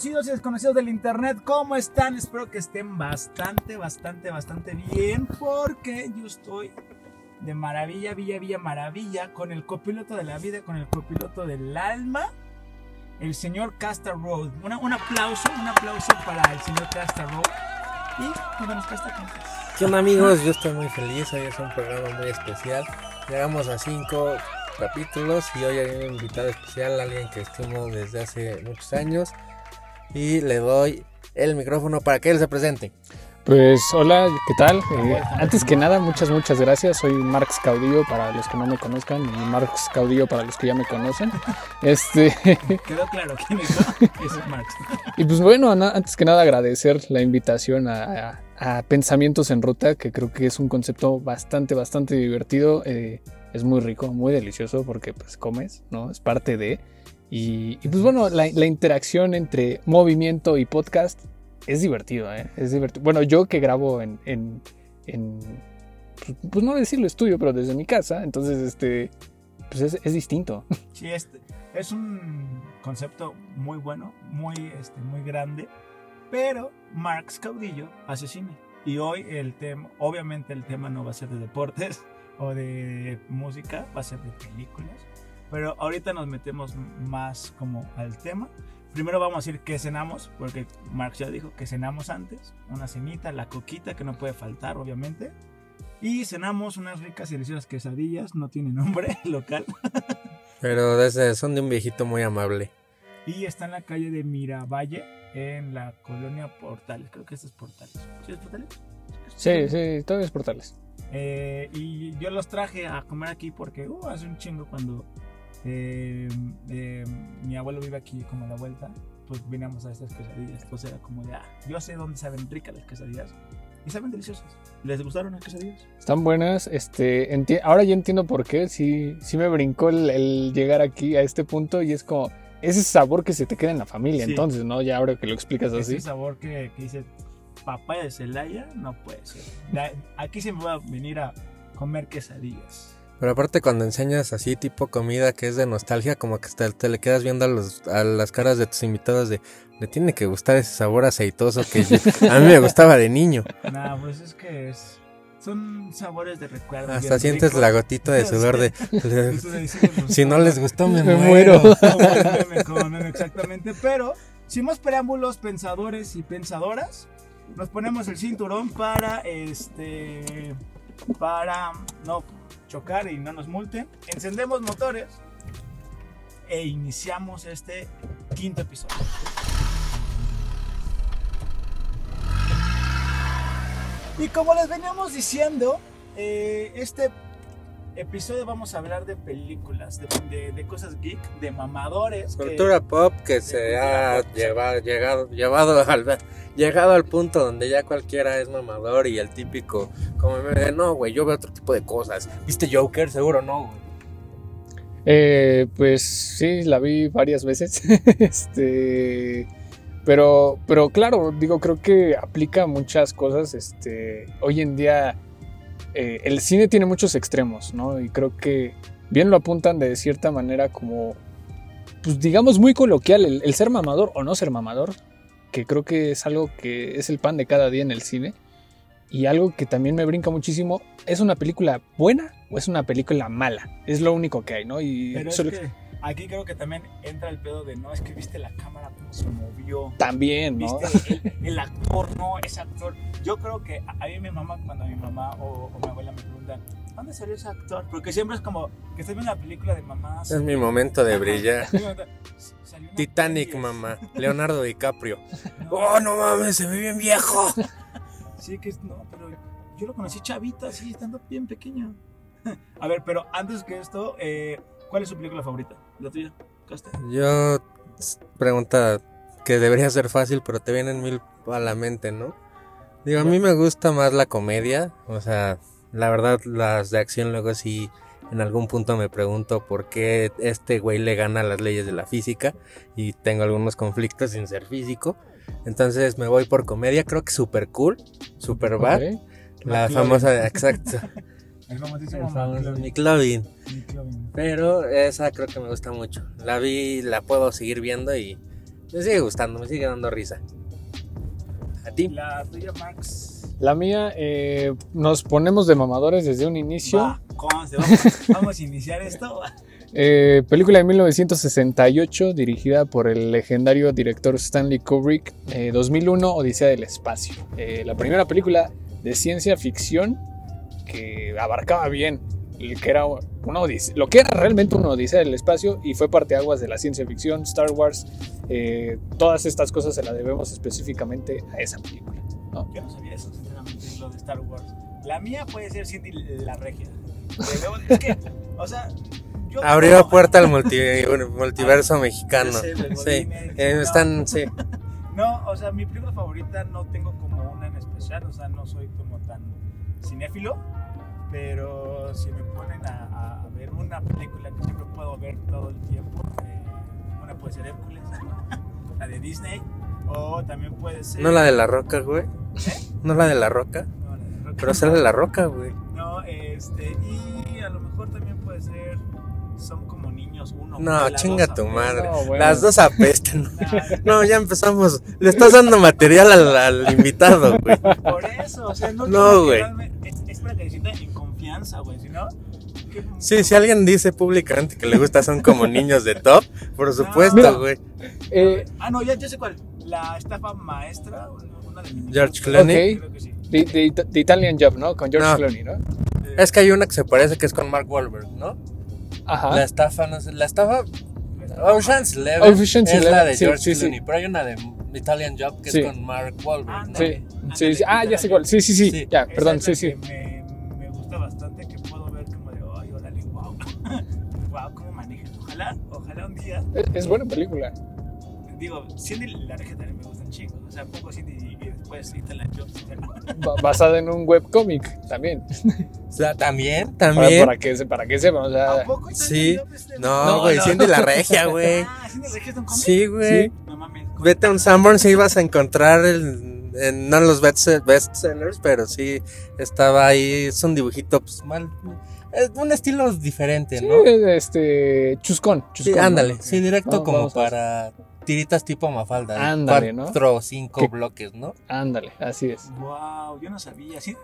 conocidos y desconocidos del internet, ¿cómo están? Espero que estén bastante, bastante, bastante bien, porque yo estoy de maravilla, villa, villa, maravilla, con el copiloto de la vida, con el copiloto del alma, el señor Casta Road. un aplauso, un aplauso para el señor Casta Road. Y nos Casta, ¿qué onda amigos? Yo estoy muy feliz, hoy es un programa muy especial. Llegamos a cinco capítulos y hoy hay un invitado especial, alguien que estimo desde hace muchos años y le doy el micrófono para que él se presente. Pues hola, ¿qué tal? Eh, antes que nada, muchas, muchas gracias. Soy Marx Caudillo para los que no me conozcan y Marx Caudillo para los que ya me conocen. Este... Quedó claro quién es, es Marx. Y pues bueno, antes que nada agradecer la invitación a, Pensamientos en Ruta, que creo que es un concepto bastante, bastante divertido. Eh, es muy rico, muy delicioso porque pues comes, ¿no? Es parte de... Y, pues bueno, la, interacción entre movimiento y podcast es divertido, ¿eh? Es divertido. Bueno, yo que grabo en, en, pues, pues, no decirlo estudio, pero desde mi casa, entonces este, pues es, es distinto. Sí, este, es un concepto muy bueno, muy, este, muy grande, pero Marx Caudillo hace cine. Y hoy el tema, obviamente el tema no va a ser de deportes o de música, va a ser de películas. Pero ahorita nos metemos más como al tema. Primero vamos a decir qué cenamos, porque Marx ya dijo que cenamos antes. Una cenita, la coquita que no puede faltar, obviamente. Y cenamos unas ricas y deliciosas quesadillas, no tiene nombre local. Pero desde, son de un viejito muy amable. Y está en la calle de Miravalle, en la colonia Portales. Creo que este es Portales. ¿Sí es Portales? Sí, sí, todo es Portales. Eh, y yo los traje a comer aquí porque uh, hace un chingo cuando eh, eh, mi abuelo vive aquí como a la vuelta, pues veníamos a estas quesadillas. Pues era como de, ah, yo sé dónde saben ricas las quesadillas. Y saben deliciosas. ¿Les gustaron las quesadillas? Están buenas. Este, ahora ya entiendo por qué. Sí, sí me brincó el, llegar aquí a este punto y es como ese sabor que se te queda en la familia. Entonces, ¿no? Ya ahora que lo explicas así. Ese sabor que, que dice papá de Celaya, no puede ser. Aquí se me va a venir a comer quesadillas. Pero aparte cuando enseñas así tipo comida que es de nostalgia, como que te, le quedas viendo a, los, a las caras de tus invitados de, le tiene que gustar ese sabor aceitoso que a mí me gustaba de niño. No, pues es que es, son sabores de recuerdo. Hasta sientes la gotita de sudor de... si no les gustó me, muero. exactamente, pero sin más preámbulos, pensadores y pensadoras, nos ponemos el cinturón para este para no chocar y no nos multen. Encendemos motores e iniciamos este quinto episodio. Y como les veníamos diciendo, eh, este episodio vamos a hablar de películas, de, cosas geek, de mamadores. Cultura pop que se ha llevado, llegado, llevado al, llegado al punto donde ya cualquiera es mamador y el típico, como me no, güey, yo veo otro tipo de cosas. ¿Viste Joker? Seguro no, güey. Eh, pues sí, la vi varias veces. este. Pero, pero claro, digo, creo que aplica muchas cosas. Este. Hoy en día. Eh, el cine tiene muchos extremos, ¿no? Y creo que bien lo apuntan de cierta manera como. Pues digamos muy coloquial, el ser mamador o no ser mamador que creo que es algo que es el pan de cada día en el cine. Y algo que también me brinca muchísimo, ¿es una película buena o es una película mala? Es lo único que hay, ¿no? Y Pero es que aquí creo que también entra el pedo de, no, es que viste la cámara cómo se movió. También, ¿no? Viste el, actor, no, ese actor. Yo creo que a mí mi mamá, cuando mi mamá o, mi abuela me preguntan, ¿dónde salió ese actor? Porque siempre es como que estoy viendo una película de mamá. Es mi momento de brillar. Titanic, mamá. Leonardo DiCaprio. ¡Oh, no mames! Se ve bien viejo. Sí, que no, pero yo lo conocí chavita, así, estando bien pequeño. A ver, pero antes que esto, eh, ¿cuál es su película favorita? ¿La tuya, Yo, pregunta que debería ser fácil, pero te vienen mil a la mente, ¿no? Digo, a mí me gusta más la comedia, o sea, la verdad, las de acción luego sí en algún punto me pregunto por qué este güey le gana las leyes de la física y tengo algunos conflictos sin ser físico. Entonces me voy por comedia, creo que super cool, super bad. La famosa, exacto. El famosísimo Nick Pero esa creo que me gusta mucho. La vi, la puedo seguir viendo y Me sigue gustando, me sigue dando risa. ¿A ti? La tuya, Max. La mía, eh, nos ponemos de mamadores desde un inicio. Va, ¿cómo se vamos, vamos a iniciar esto? Eh, película de 1968 dirigida por el legendario director Stanley Kubrick. eh, 2001, Odisea del Espacio. Eh, la primera película de ciencia ficción que abarcaba bien el que era una odisea, lo que era realmente una odisea del espacio y fue parteaguas de la ciencia ficción, Star Wars. eh, todas estas cosas se las debemos específicamente a esa película. ¿no? Yo no sabía eso, sinceramente, lo de Star Wars. La mía puede ser Cindy la regia. Es que, o sea, yo. Abrió no- puerta al multi- multiverso mexicano. Sí, Sí, eh, no. están, sí. No, o sea, mi película favorita no tengo como una en especial, o sea, no soy como tan cinéfilo, pero si me ponen a, ver una película que siempre puedo ver todo el tiempo, eh, una puede ser Hércules, la de Disney, o también puede ser... No la de la roca, güey. No la de la roca. No, la de Rocky. Pero sale la roca, güey. No, este, y a lo mejor también puede ser... Son como niños uno. No, chinga tu madre. No, bueno. Las dos apestan. No, ya empezamos. Le estás dando material al, al invitado, güey. Por eso, o sea, no, No, güey. quedarme- Es, es para que se sienta en confianza, güey, si no. ¿qué- Sí, si alguien dice públicamente que le gusta son como niños de top, por supuesto, güey. Eh, Ah, no, ya, ya sé cuál. La estafa maestra, una de mis George. Clooney. Ok. Creo que sí. The, The- The Italian Job, ¿no? Con George No. Clooney, ¿no? Eh, Es que hay una que se parece que es con Mark Wahlberg, ¿no? Ajá. La estafa, no sé. La estafa. Ocean's Eleven Ocean's es la de sí, George sí, sí. Clooney, pero hay una de Italian Job que Sí. es con Mark Wahlberg. ¿no? Ándale. Sí, sí, sí. Ah, ya sé cuál. Sí, sí, sí. Sí. Ya, perdón, sí, sí. me Es, es buena película. Digo, Cindy la regia también me gusta un chingo. O sea, pongo Cindy y, y después Italian Jobs. Ba- basada en un webcómic también. O sea, también, Para, también. para que, se- para que sepan. O sea, ¿A poco sí. No, No, güey, no. Cindy la regia, güey. Ah, Cindy la regia es de un cómic. Sí, güey. Sí. No mames. Vete a un Sanborns y ibas a encontrar el, en, no en los best, bestsellers, pero sí estaba ahí. Es un dibujito, pues mal. Un estilo diferente, sí, ¿no? este. Chuscón. Sí, chuscón, ¿no? ándale. Sí, directo Vamos- como para tiritas tipo Mafalda. Ándale, ¿no? Cuatro o cinco Que- bloques, ¿no? Ándale, así es. Wow, yo no sabía. Sí,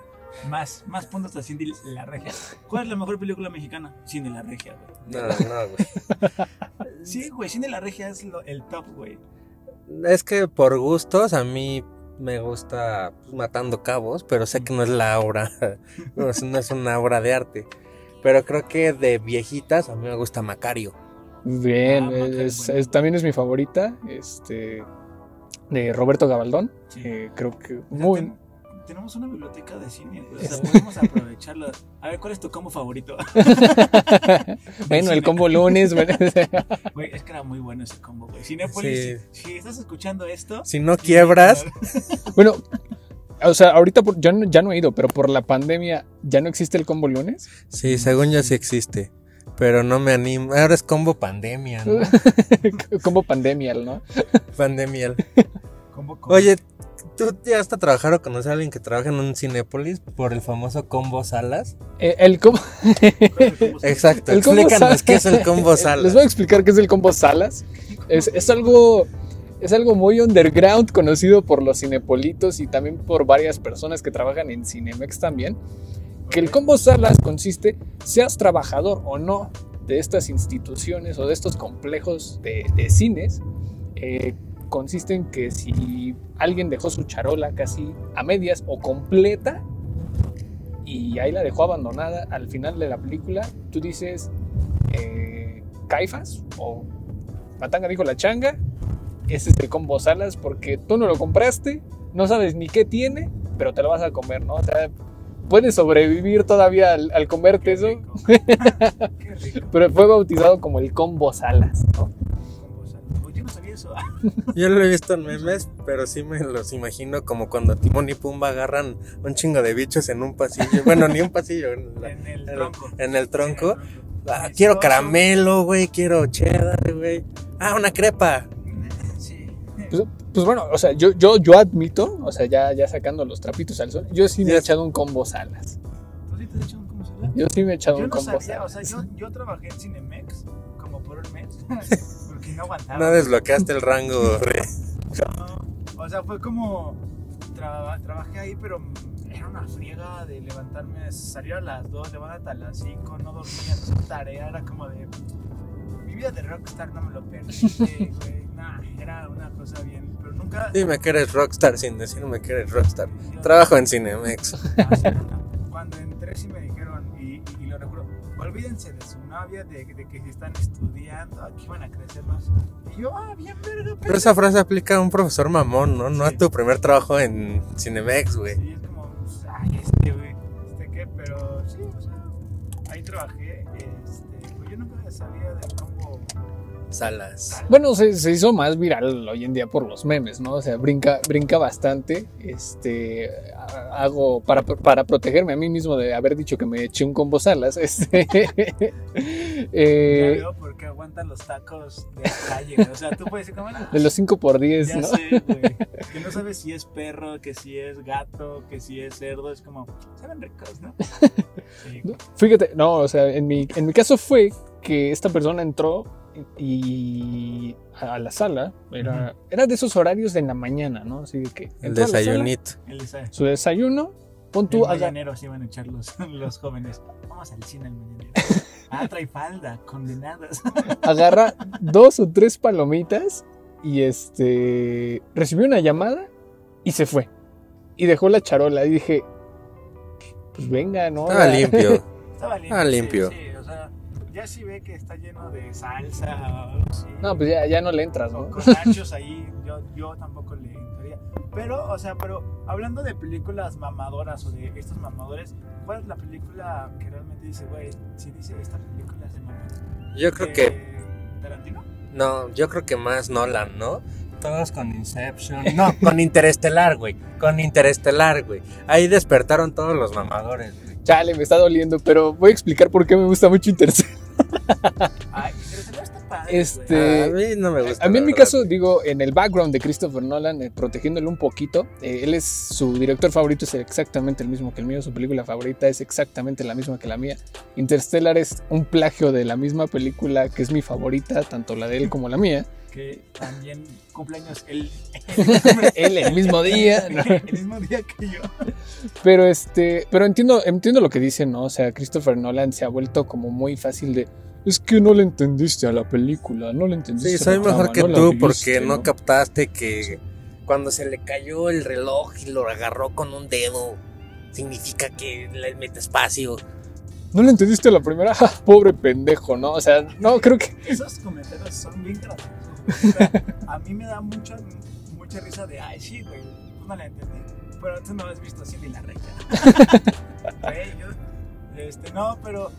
más, más puntos a Cindy la regia. ¿Cuál es la mejor película mexicana? Cindy la regia, güey. No, no, güey. Sí, güey, Cindy la regia es lo- el top, güey. Es que por gustos a mí me gusta pues, matando cabos, pero sé que no es la obra, no es, no es una obra de arte. Pero creo que de viejitas a mí me gusta Macario. Bien, Ah, Macario, es- bueno. es- también es mi favorita. Este. De Roberto Gabaldón. Sí. eh, creo que O sea, muy. ten- tenemos una biblioteca de cine, güey. O sea, podemos aprovecharla. A ver, ¿cuál es tu combo favorito? bueno, el combo lunes. bueno, es que era muy bueno ese combo, güey. Sí. si, si estás escuchando esto. Si no quiebras, bueno, o sea, ahorita por- ya, no, ya no he ido, pero por la pandemia ya no existe el combo lunes. sí, según yo sí existe. Pero no me animo. Ahora es combo pandemia, ¿no? combo pandemial, ¿no? Pandemial. Combo, combo. Oye, ¿tú ya hasta trabajar o conocer a alguien que trabaja en un Cinépolis por el famoso combo salas? Eh, el combo. Exacto, El combo explícanos salas. qué es el combo salas. Les voy a explicar qué es el combo salas. Es, es algo. Es algo muy underground, conocido por los cinepolitos y también por varias personas que trabajan en Cinemex también. Que el combo salas consiste, seas trabajador o no de estas instituciones o de estos complejos de, cines, eh, consiste en que si alguien dejó su charola casi a medias o completa y ahí la dejó abandonada al final de la película, tú dices, eh, Caifas o Matanga dijo la changa, ese es el combo salas porque tú no lo compraste, no sabes ni qué tiene, pero te lo vas a comer, ¿no? O sea, puedes sobrevivir todavía al, al comerte Qué eso, rico. Qué rico. pero fue bautizado como el combo salas, ¿no? Yo no sabía eso. Yo lo he visto en memes, pero sí me los imagino como cuando Timón y Pumba agarran un chingo de bichos en un pasillo. Bueno, ni un pasillo, en, la- En el tronco. en el tronco. Sí, en el Ah, quiero caramelo, güey, quiero cheddar, güey. Ah, una crepa. Pues, pues bueno, o sea, yo, yo, yo admito, o sea, ya, ya sacando los trapitos al sol, yo sí me he echado un combo salas. ¿Tú sí te has hecho un combo sal? Yo sí me he echado Yo un no combo sabía, o salas. sea, yo, yo trabajé en Cinemex como por un mes. Porque no aguantaba. No desbloqueaste el rango. No, o sea, fue como. traba- trabajé ahí, pero era una friega de levantarme, salir a las 2, levantarte a las 5, no dormía, no tarea, era como de. Mi vida de rockstar no me lo perdí, güey. Era una cosa bien, pero nunca. Dime que eres rockstar sin decirme que eres rockstar. Trabajo en Cinemex. Ah, sí, no. Cuando entré sí me dijeron, y, y- lo recuerdo, olvídense de su novia, de, de que si están estudiando, aquí van a crecer más. Y yo, ah, bien verga, Pero esa frase aplica a un profesor mamón, ¿no? No a tu primer trabajo en Cinemex, güey. Y es como, ay, este, güey, Salas. Bueno, se, se hizo más viral hoy en día por los memes, ¿no? O sea, brinca, brinca bastante. Este, ha- hago para, para protegerme a mí mismo de haber dicho que me eché un combo salas. Este, ya eh, veo por qué aguantan los tacos de la calle, o sea, tú puedes decir "Ah, de los 5 por 10 ya ¿no? sé, güey, que no sabes si es perro, que si es gato, que si es cerdo, es como, saben ricos, ¿no? Sí. Fíjate, no, o sea, en mi, en mi caso fue que esta persona entró y a la sala, era, era de esos horarios de en la mañana, ¿no? Así de que El sala, desayunito. Su desayuno, pon El tú, aga- mañanero se iban a echar los, los jóvenes. Vamos al cine al mañanero. Ah, trae falda, condenadas. agarra dos o tres palomitas y este recibió una llamada y se fue. Y dejó la charola y dije, pues venga, ¿no? Estaba limpio. Estaba limpio. Ah, sí, limpio. Ya si ve que está lleno de salsa o algo así, No, pues ya, ya no le entras, ¿no? con nachos ahí, yo, yo tampoco le entraría. Pero, o sea, pero hablando de películas mamadoras o de estos mamadores, ¿cuál es la película que realmente dice, güey, si dice esta película es de mamá? Yo creo Eh, que. ¿Tarantino? No, yo creo que más Nolan, ¿no? Todos con Inception. No, con Interestelar, güey. Con Interestelar, güey. Ahí despertaron todos los mamadores, güey. Chale, me está doliendo, pero voy a explicar por qué me gusta mucho Interstellar. Ay, está padre. Este. Ah, a mí no me gusta. A mí en mi verdad. caso, digo, en el background de Christopher Nolan, eh, protegiéndolo un poquito, eh, él es su director favorito, es exactamente el mismo que el mío, su película favorita es exactamente la misma que la mía. Interstellar es un plagio de la misma película que es mi favorita, tanto la de él como la mía. que también cumpleaños el, Él el mismo día. ¿no? el mismo día que yo. Pero este, pero entiendo, entiendo lo que dicen, ¿no? O sea, Christopher Nolan se ha vuelto como muy fácil de. Es que no le entendiste a la película, no le entendiste. Sí, a soy la mejor trama, que no tú viste, porque no ¿no? captaste que cuando se le cayó el reloj y lo agarró con un dedo, significa que le mete espacio. No le entendiste a la primera, ¡Ja! pobre pendejo, ¿no? O sea, no, creo que. Esos comentarios son bien graciosos. O sea, a mí me da mucha, mucha risa de, ay, sí, güey, tú no la entendí. Pero tú no has visto Cindy la recta. Güey, yo, este, no, pero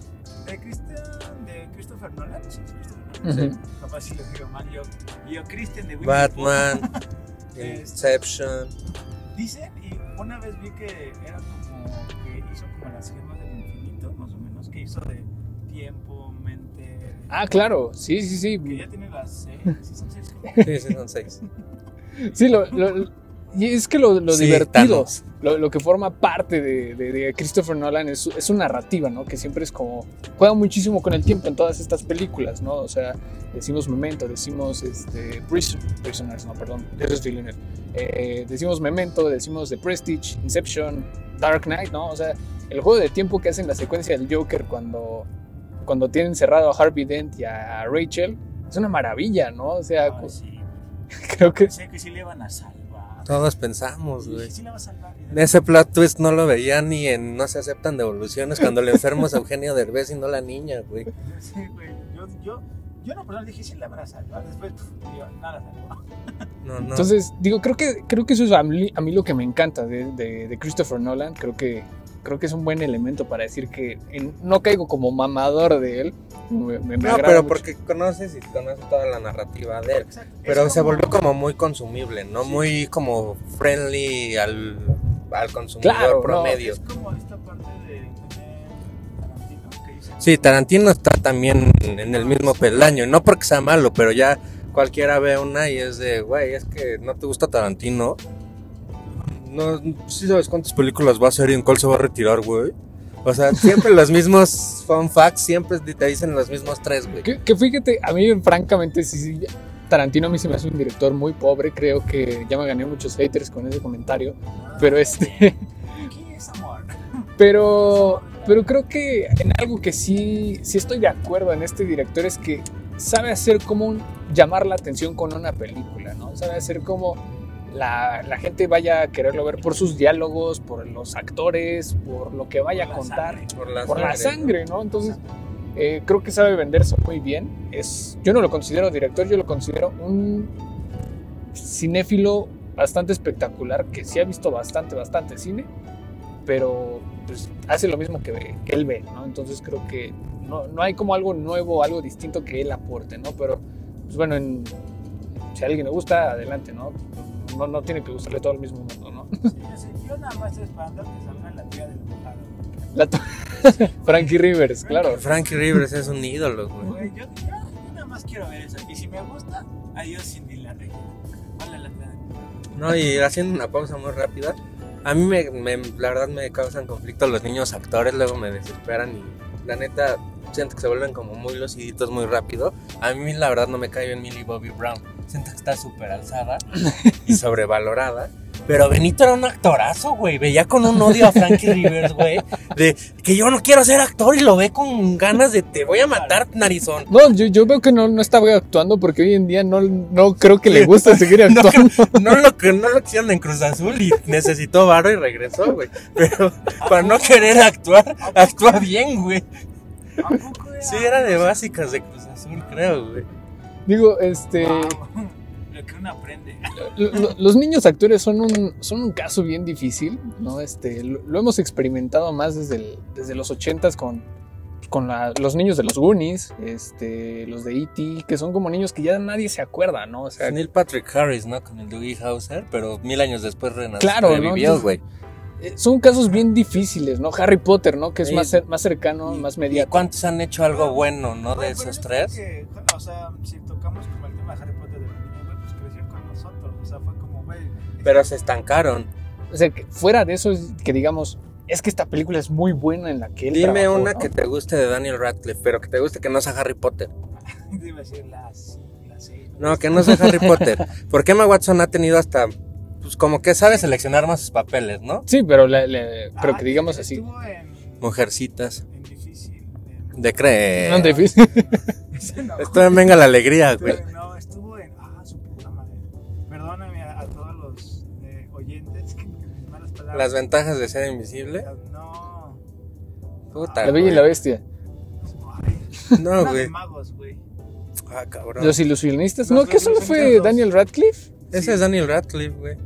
de Christian, de Christopher Nolan, sí, Christopher Nolan. Ujú. Capaz si lo digo mal yo. Yo, Christian de Winnie Batman, Este- Inception. Dicen, y una vez vi que era como que hizo como las gemas del infinito, más o menos, que hizo de tiempo, mente. Ah, claro, sí, sí, sí. Que ya tiene las seis, sí son seis. Sí, sí, son seis. Sí, lo, lo- y es que lo, lo Sí, divertido, lo, lo que forma parte de, de- de Christopher Nolan es, su- es su narrativa, ¿no? Que siempre es como, juega muchísimo con el tiempo en todas estas películas, ¿no? O sea, decimos Memento, decimos este, Prison- Prisoners, no, perdón, eso es Villeneuve. Eh, decimos Memento, decimos The Prestige, Inception, Dark Knight, ¿no? O sea, el juego de tiempo que hacen la secuencia del Joker cuando, cuando tienen cerrado a Harvey Dent y a Rachel, es una maravilla, ¿no? O sea, sí. creo que... Pensé que sí le iban a salvar. Todos pensamos, Sí, güey. sí le va a salvar. Ese plot twist no lo veía ni en No se aceptan devoluciones cuando el enfermo es Eugenio Derbez y no la niña, güey. Sí, güey. Yo, yo, yo no, pero dije, sí le van a salvar. Después, digo, nada salvó. No, no. Entonces, digo, creo que, creo que eso es a mí, a mí lo que me encanta de, de- de Christopher Nolan. Creo que, creo que es un buen elemento para decir que en- no caigo como mamador de él. Me, me- me no, agrada pero mucho. porque conoces y conoces toda la narrativa de él. Exacto. Es Pero se como- volvió como muy consumible, ¿no? Sí. Muy como friendly al, al consumidor Claro, no, promedio. Es como esta parte de tener Tarantino que dice. Sí, Tarantino está también en el mismo peldaño. No porque sea malo, pero ya cualquiera ve una y es de, güey, es que no te gusta Tarantino. No, sí sabes cuántas películas va a hacer y en cuál se va a retirar, güey. O sea, siempre los mismos fun facts, siempre te dicen los mismos tres, güey. Que, fíjate, a mí francamente sí, sí, Tarantino a mí se me hace un director muy pobre, creo que ya me gané muchos haters con ese comentario, pero este... Pero, pero creo que en algo que sí, sí estoy de acuerdo en este director es que sabe hacer como llamar la atención con una película, ¿no? Sabe hacer como la, la gente vaya a quererlo ver por sus diálogos, por los actores, por lo que vaya a Por contar, sangre. Por la por la sangre. ¿no? Entonces, eh, creo que sabe venderse muy bien. Es, yo no lo considero director, yo lo considero un cinéfilo bastante espectacular que sí ha visto bastante, bastante cine, pero pues, hace lo mismo que, que él ve, ¿no? Entonces creo que no, no hay como algo nuevo, algo distinto que él aporte, ¿no? Pero, pues bueno, en- si a alguien le gusta, adelante, ¿no? No, no tiene que gustarle todo el mismo mundo, ¿no? Sí, yo, nada más estoy esperando que salga la tía del mojado. La Frankie Rivers, claro. Frankie Rivers es un ídolo, güey. Güey, yo, yo- yo nada más quiero ver eso. Y si me gusta, adiós Cindy la regia. Vale la pena. No, y haciendo una pausa muy rápida, a mí me, me- la verdad me causan conflicto los niños actores, luego me desesperan y la neta siento que se vuelven como muy luciditos muy rápido. A mí la verdad no me cae bien Millie Bobby Brown, siento que está súper alzada y sobrevalorada. Pero Benito era un actorazo, güey. Veía con un odio a Frankie Rivers, güey. De que yo no quiero ser actor y lo ve con ganas de te voy a matar, narizón. No, yo, yo veo que no, no estaba actuando porque hoy en día no, no creo que le gusta seguir No, actuando. No lo que no lo quisieron en Cruz Azul y necesitó varo y regresó, güey. Pero para no querer actuar, actúa bien, güey. Sí, era de básicas de Cruz Azul, creo, güey. Digo, este. Wow. Lo que uno aprende. lo- lo- los niños actores son un, son un caso bien difícil, ¿no? Este, lo, lo hemos experimentado más desde, el- desde los ochentas con, con la- los niños de los Goonies, este, los de E.T., que son como niños que ya nadie se acuerda, ¿no? O sea, Neil Patrick Harris, ¿no? Con el Doogie Howser, pero mil años después renació. Claro, ¿no? güey. eh, son casos bien difíciles, ¿no? Harry Potter, ¿no? Que es más, cer- más cercano, Y- más ¿Y mediático. cuántos han hecho algo bueno, no? De esos tres. que, o sea, si Pero se estancaron. O sea, que fuera de eso, es que digamos, es que esta película es muy buena en la que él Dime trabajó, una ¿no? que te guste de Daniel Radcliffe, pero que te guste que no sea Harry Potter. Iba a decir las, las seis. No, que no sea Harry Potter. Porque Emma Watson ha tenido hasta. Pues como que sabe seleccionar más sus papeles, ¿no? Sí, pero, le- le- pero Ah, que digamos así. Estuvo en, Mujercitas. en difícil. en- De creer. No es difícil. Esto en Venga la Alegría, güey. Las ventajas de ser invisible. No. Puta. La Bella y la Bestia. Ay, No, güey. magos, güey. Ah, cabrón. Los ilusionistas. Los No, que eso no fue. Daniel Radcliffe. Ese es Daniel Radcliffe, güey.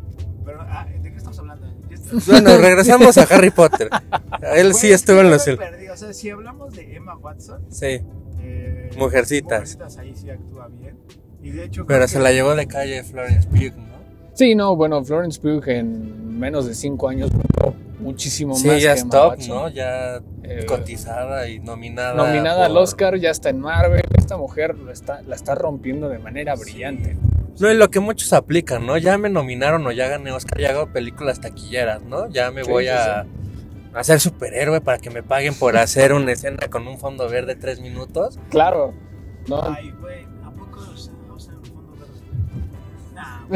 Pero, ah, ¿de qué estamos hablando? Bueno, regresamos a Harry Potter. Él sí estuvo es en los. O sea, si hablamos de Emma Watson, Sí, eh, Mujercitas. Mujercitas ahí sí actúa bien. Y de hecho, pero se la llevó de calle Florence Pugh, ¿no? Sí, no, bueno, Florence Pugh en menos de cinco años muchísimo Sí, más ya que es Emma top, Watson. ¿no? Ya Eh, cotizada y nominada. nominada al Oscar, ya está en Marvel. Esta mujer lo está, la está rompiendo de manera brillante. No, y lo que muchos aplican, ¿no? Ya me nominaron o ya gané Oscar, ya hago películas taquilleras, ¿no? Ya me Sí, voy sí, a, ser superhéroe para que me paguen por hacer una escena con un fondo verde tres minutos. Claro. No, Ay, güey,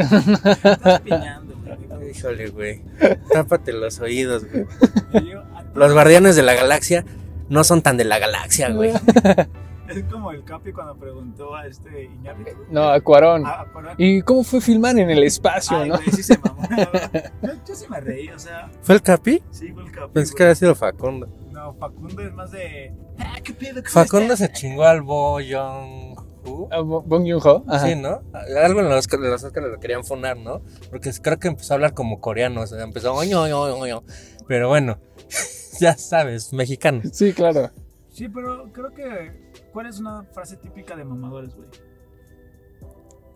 estás piñando, güey. Híjole, güey. Tápate los oídos, güey. Ah, Los guardianes de la galaxia no son tan de la galaxia, güey. Es como el Capi cuando preguntó a este Iñárritu. no, a Cuarón. A- a Cuarón. ¿Y cómo fue filmar en el espacio, Ay, no? güey, sí se mamó. Yo, yo sí me reí, o sea, ¿Fue el Capi? sí fue el Capi. Pensé que había sido Facundo. No, Facundo es más de. Ah, ¿qué pedo? ¿Cómo Facundo se chingó al Bo Ah, Bo- Bong Joon-ho. Sí, ¿no? Algo en los, en los Oscars lo querían funar, ¿no? Porque creo que empezó a hablar como coreano, o sea, empezó oño, oño, oño, oño. Pero bueno, ya sabes, mexicano. Sí, claro. Sí, pero creo que. ¿Cuál es una frase típica de mamadores, güey?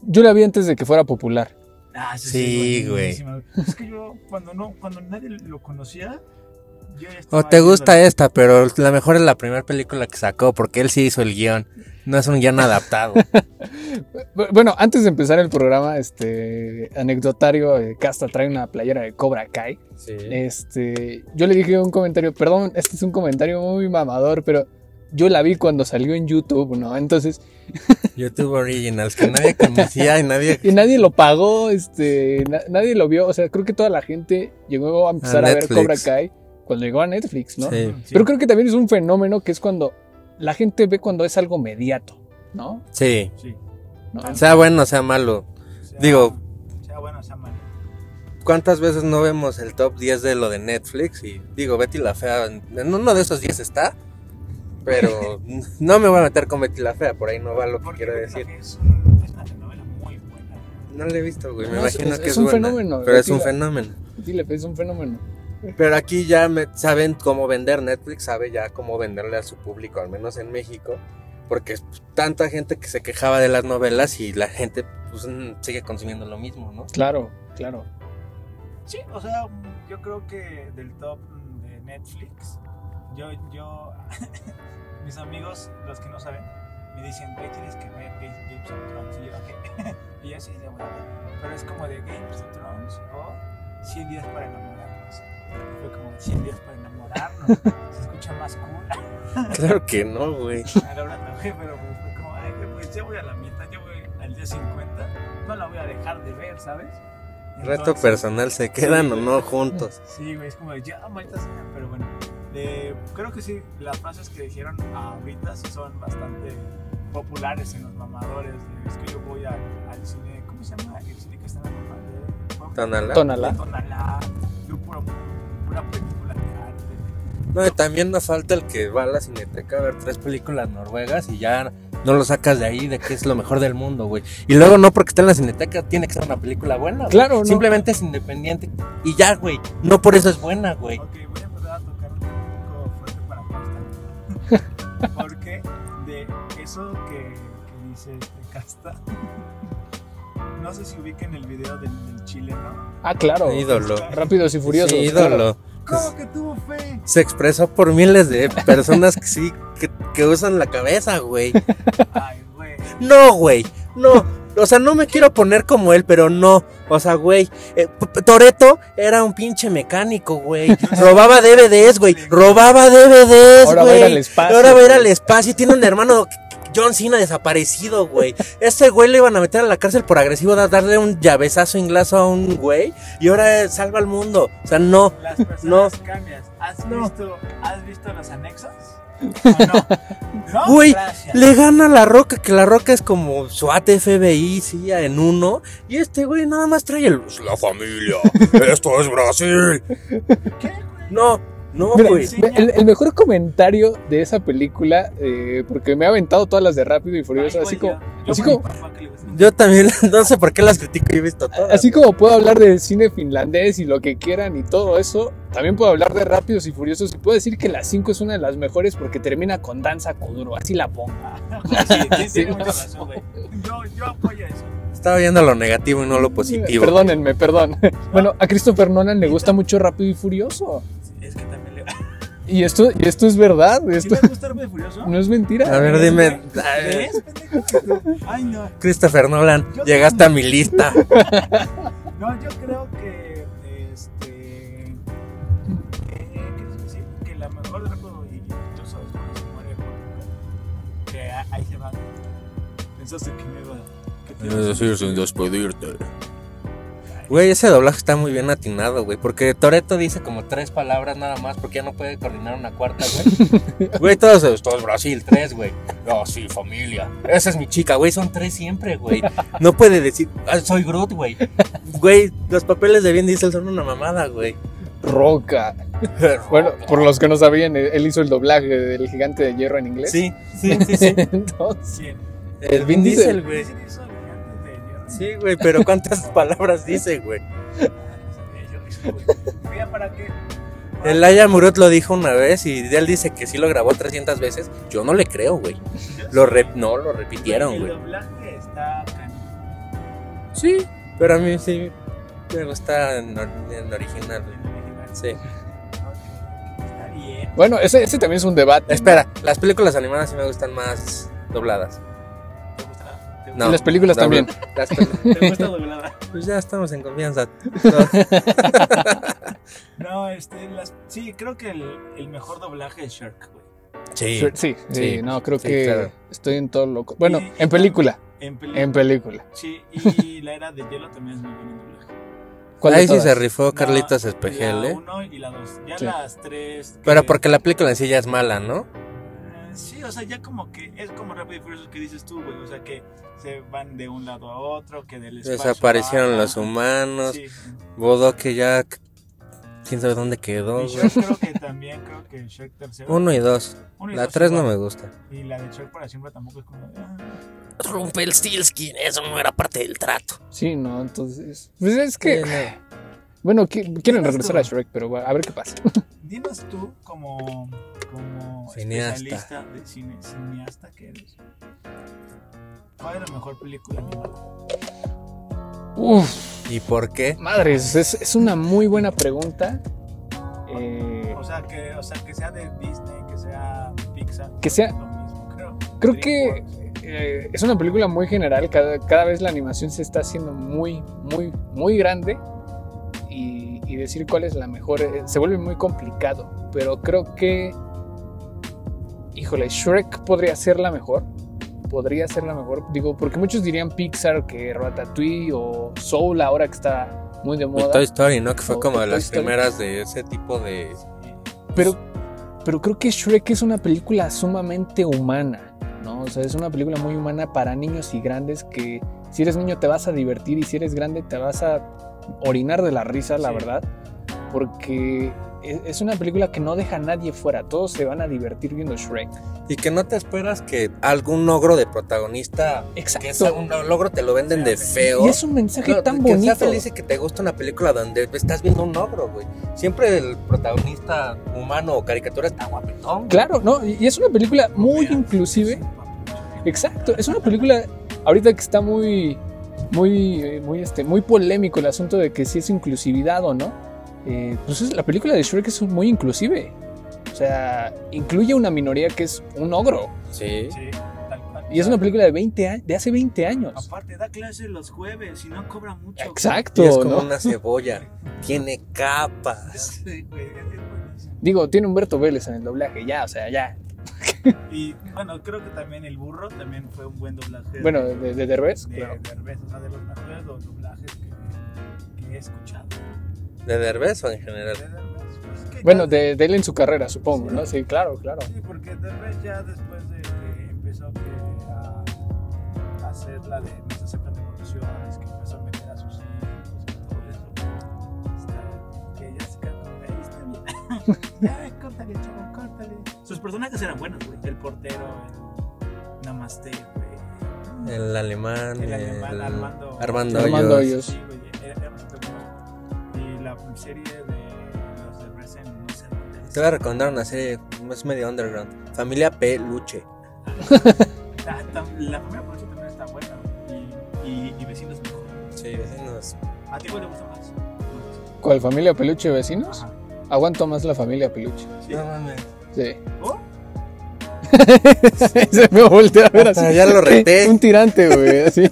Yo la vi antes de que fuera popular. Ah, sí, Sí, güey. Es que yo, cuando no, cuando nadie lo conocía, yo ya O estaba te viendo- gusta esta, pero la mejor es la primera película que sacó, porque él sí hizo el guion. No es un guion adaptado. Bu- Bueno, antes de empezar el programa, este anecdotario, eh, Casta trae una playera de Cobra Kai. Sí. Este, yo le dije un comentario, perdón, este es un comentario muy mamador, pero yo la vi cuando salió en YouTube, ¿no? Entonces, YouTube Originals, que nadie conocía y nadie. y nadie lo pagó, este, na- nadie lo vio, o sea, creo que toda la gente llegó a empezar a, ver. Cobra Kai cuando llegó a Netflix, ¿no? Sí. Sí. Pero creo que también es un fenómeno que es cuando la gente ve cuando es algo mediato, ¿no? Sí. Sí. ¿No? Sea bueno, sea malo. Sea- Digo- Sea bueno, sea malo. ¿Cuántas veces no vemos el top 10 de lo de Netflix? Y digo, Betty la Fea, en uno de esos 10 está. Pero no me voy a meter con Betty la Fea, por ahí no va lo que quiero Betty la decir. Fea Es, un- es una telenovela muy buena. No la he visto, güey. Me No, es- imagino es- que es es, un buena, fenómeno, Pero es Betty un la- fenómeno. Dile, es un fenómeno. Pero aquí ya me- saben cómo vender. Netflix sabe ya cómo venderle a su público, al menos en México. Porque es tanta gente que se quejaba de las novelas y la gente pues, sigue consumiendo lo mismo, ¿no? Claro, claro. Sí, o sea, yo creo que del top de Netflix, yo, yo, mis amigos, los que no saben, me dicen, güey, tienes que ver Ga- Games of Thrones. Y yo, ok. y yo sí, de bueno, pero es como de Games of Thrones o 100 días para enamorarnos. Fue como 100 días para enamorarnos. Se escucha más cool. Claro que no, güey. Ahora no, güey, pero pues fue como, ay, güey, pues ya voy a la mitad, ya voy al día 50. No la voy a dejar de ver, ¿sabes? Reto personal, ¿se quedan Sí, o no juntos? Sí, güey, es como de ya, maldita sea. Pero bueno, eh, creo que sí, las frases que dijeron ahorita sí son bastante populares en los mamadores. de, es que yo voy al, al cine, ¿cómo se llama? El cine que está en la mamá de Tonalá. Tonalá. Tonalá. Yo puro, pura película de arte. No, y también nos falta el que va a la cineteca a ver tres películas noruegas y ya no lo sacas de ahí de que es lo mejor del mundo, güey. Y luego no porque está en la cineteca tiene que ser una película buena. güey. Claro, no. Simplemente es independiente y ya, güey. No por eso es buena, güey. Ok, voy a empezar a tocar un poco fuerte para Casta. Porque de eso que, que dice este Casta, no sé si ubiquen el video del, del chileno. Ah, claro. Ídolo. Rápidos y furiosos. Sí, claro. ídolo. ¿Cómo que tuvo fe? Se expresó por miles de personas que sí, que, que usan la cabeza, güey. Ay, güey. No, güey. No. O sea, no me quiero poner como él, pero no. O sea, güey. eh, Toreto era un pinche mecánico, güey. Robaba DVDs, güey. Robaba DVDs, Ahora va a ir güey. al espacio. Ahora va a ir güey. al espacio. y Tiene un hermano John Cena desaparecido, güey. Ese güey le iban a meter a la cárcel por agresivo, da- darle un llavezazo inglaso a un güey. Y ahora salva al mundo. O sea, no. Las personas No. cambian. ¿Has, No. visto, ¿Has visto los anexos? ¿O no? Güey. Le gana a la roca, que la roca es como SWAT, FBI, CIA en uno. Y este güey nada más trae el. La familia. Esto es Brasil. ¿Qué, güey? No, no, Mira, el, el mejor comentario de esa película, eh, porque me ha aventado todas las de Rápido y Furioso, Ay, así como, yo- así como-. Yo también, no sé por qué las critico, yo he visto todas. así como puedo hablar de cine finlandés y lo que quieran y todo eso, también puedo hablar de Rápidos y Furiosos y puedo decir que la 5 es una de las mejores porque termina con danza Kuduro, así la pongo. Sí, sí, Sí, tiene no. mucha razón, güey. Yo, yo apoyo eso. Estaba viendo lo negativo y no lo positivo. Perdónenme, perdón. Bueno, a Christopher Nolan le gusta mucho Rápido y Furioso. Es que también le. Y esto, y esto es verdad, ¿Sí esto le gusta Rápido y Furioso? no es mentira. A ver, dime. ¿Ves, pendejo? Ay, no. Christopher Nolan, Yo llegaste a mi lista. No, yo creo que. Este. Que, que, sí, que la mejor de Rápido y Furioso es cuando se muere Hulk. Que ahí se va. Pensaste que me iba. Que te ibas a- sin despedirte. Güey, ese doblaje está muy bien atinado, güey. Porque Toreto dice como tres palabras nada más porque ya no puede coordinar una cuarta, güey. Güey, todos es Brasil, tres, güey. Oh, sí, familia. Esa es mi chica, güey. Son tres siempre, güey. No puede decir, "Ah, soy Groot, güey. Güey, los papeles de Vin Diesel son una mamada, güey. Roca. Bueno, por los que no sabían, él hizo el doblaje del gigante de hierro en inglés. Sí, sí, sí, sí. Entonces, Bien. El Vin Diesel, güey. ¿Sí el güey, pero ¿cuántas palabras dice, güey? ¿para qué? El Aya Murut lo dijo una vez y él dice que sí lo grabó 300 veces. Yo no le creo, güey. Lo rep- no, lo repitieron, El güey. doblaje está. Sí, pero a mí sí me gusta en, or- en original, el. Sí. Ok, Está bien. bueno, ese, ese también es un debate. Espera, las películas animadas sí me gustan más dobladas. ¿Te gusta? ¿Te No. Y las películas doble- también. las pel- ¿Te gusta doblada? pues ya estamos en confianza. No, este, las, sí, creo que el, el mejor doblaje es Shark, güey. Sí. Sí, sí, Sí, no, creo sí, que claro. estoy en todo loco. Bueno, Y- en película, En película. en película. Sí, y la era de hielo también es muy buena en doblaje. ¿Cuál de Ahí sí se rifó No, Carlitos Espejel, La ¿eh? 1 y la 2. Ya Sí. las 3. Pero porque la película en sí ya es mala, ¿no? Sí, o sea, ya como que es como Rápido y Furioso que dices tú, güey. O sea, que se van de un lado a otro, que del espacio. Desaparecieron a- los humanos. Sí. Bodo que ya. Quién sabe dónde quedó. Y güey. Shrek creo que también, creo que Shrek tercero. Uno y dos. Uno y La dos tres no me gusta. Y la de Shrek para siempre tampoco es como. ah. Rumpelstiltskin, eso no era parte del trato. Sí, no, entonces. Pues es que. Bueno, qui- quieren regresar tú. a Shrek, pero a ver qué pasa. Dinos tú, como, como Cineasta. especialista de cine, cineasta que eres. ¿Cuál es la mejor película animada? Uf, ¿Y por qué? madres, es, es una muy buena pregunta. Eh, O sea, que, o sea, que sea de Disney, que sea Pixar. Que sea- Lo mismo, creo. Creo que eh, es una película muy general. Cada, cada vez la animación se está haciendo muy, muy, muy grande. Y, decir cuál es la mejor eh, se vuelve muy complicado. Pero creo que. Híjole, Shrek podría ser la mejor. Podría ser la mejor. Digo, porque muchos dirían Pixar, que Ratatouille o Soul, ahora que está muy de Y moda. Toy Story, ¿no? Que fue O- como de las Story. primeras de ese tipo de. Pero, pero creo que Shrek es una película sumamente humana, ¿no? O sea, es una película muy humana para niños y grandes que si eres niño te vas a divertir y si eres grande te vas a orinar de la risa, la Sí. verdad. Porque es es una película que no deja a nadie fuera, todos se van a divertir viendo Shrek. Y que no te esperas que algún logro de protagonista. Que ese Exacto. un logro te lo venden de feo. Y es un mensaje No, tan que bonito. sea feliz y que te gusta una película donde estás viendo un ogro, güey. Siempre el protagonista humano o caricatura está guapetón. Claro, ¿no? Y es una película muy Vean, inclusive. Exacto, es una película ahorita que está muy, muy, eh, muy, este, muy polémico el asunto de que si es inclusividad o no. Eh, pues es- la película de Shrek es muy inclusive. O sea, incluye una minoría que es un ogro. Sí. Sí, tal cual. Y es una película de 20 años, de hace 20 años. Aparte, da clases los jueves y no cobra mucho. Exacto, Y es como ¿no? una cebolla. Tiene capas. Digo, tiene Humberto Vélez en el doblaje, ya, o sea, ya. Y bueno, creo que también El Burro también fue un buen doblaje. Bueno, de, de, de Derbez, de, claro. Derbez, o sea, de los mejores do- doblajes que, que he escuchado. ¿De Derbez o en general? De Derbez, pues, es que Bueno, de, de él en su carrera, supongo, Sí. ¿no? Sí, claro, claro. Sí, porque Derbez ya después de que empezó que a, a hacer la de no se aceptan devoluciones, que empezó a meter a sus hijos y todo eso, está- que ya se quedó "Ey, está bien. ya, córtale, chavo, córtale. Sus personajes eran buenos, güey. El portero, el Namaste, güey. El alemán. El alemán, el- Armando. Armando Armando Hoyos. Hoyos. Sí, güey, era- era bastante bueno. Y la serie de los de Resident, no sé dónde es. Te voy a recomendar una serie, es medio underground. Familia Peluche. Ah, tam- La primera por también está buena. Y, y, y vecinos mejor. Sí, vecinos. ¿A ti cuál te gusta más? ¿Cuál familia Peluche vecinos? Ajá. Aguanto más la familia Peluche. ¿Sí? No mames. Sí. ¿Oh? Se me voltea a ver así. Ya lo reté. Un tirante, güey, así.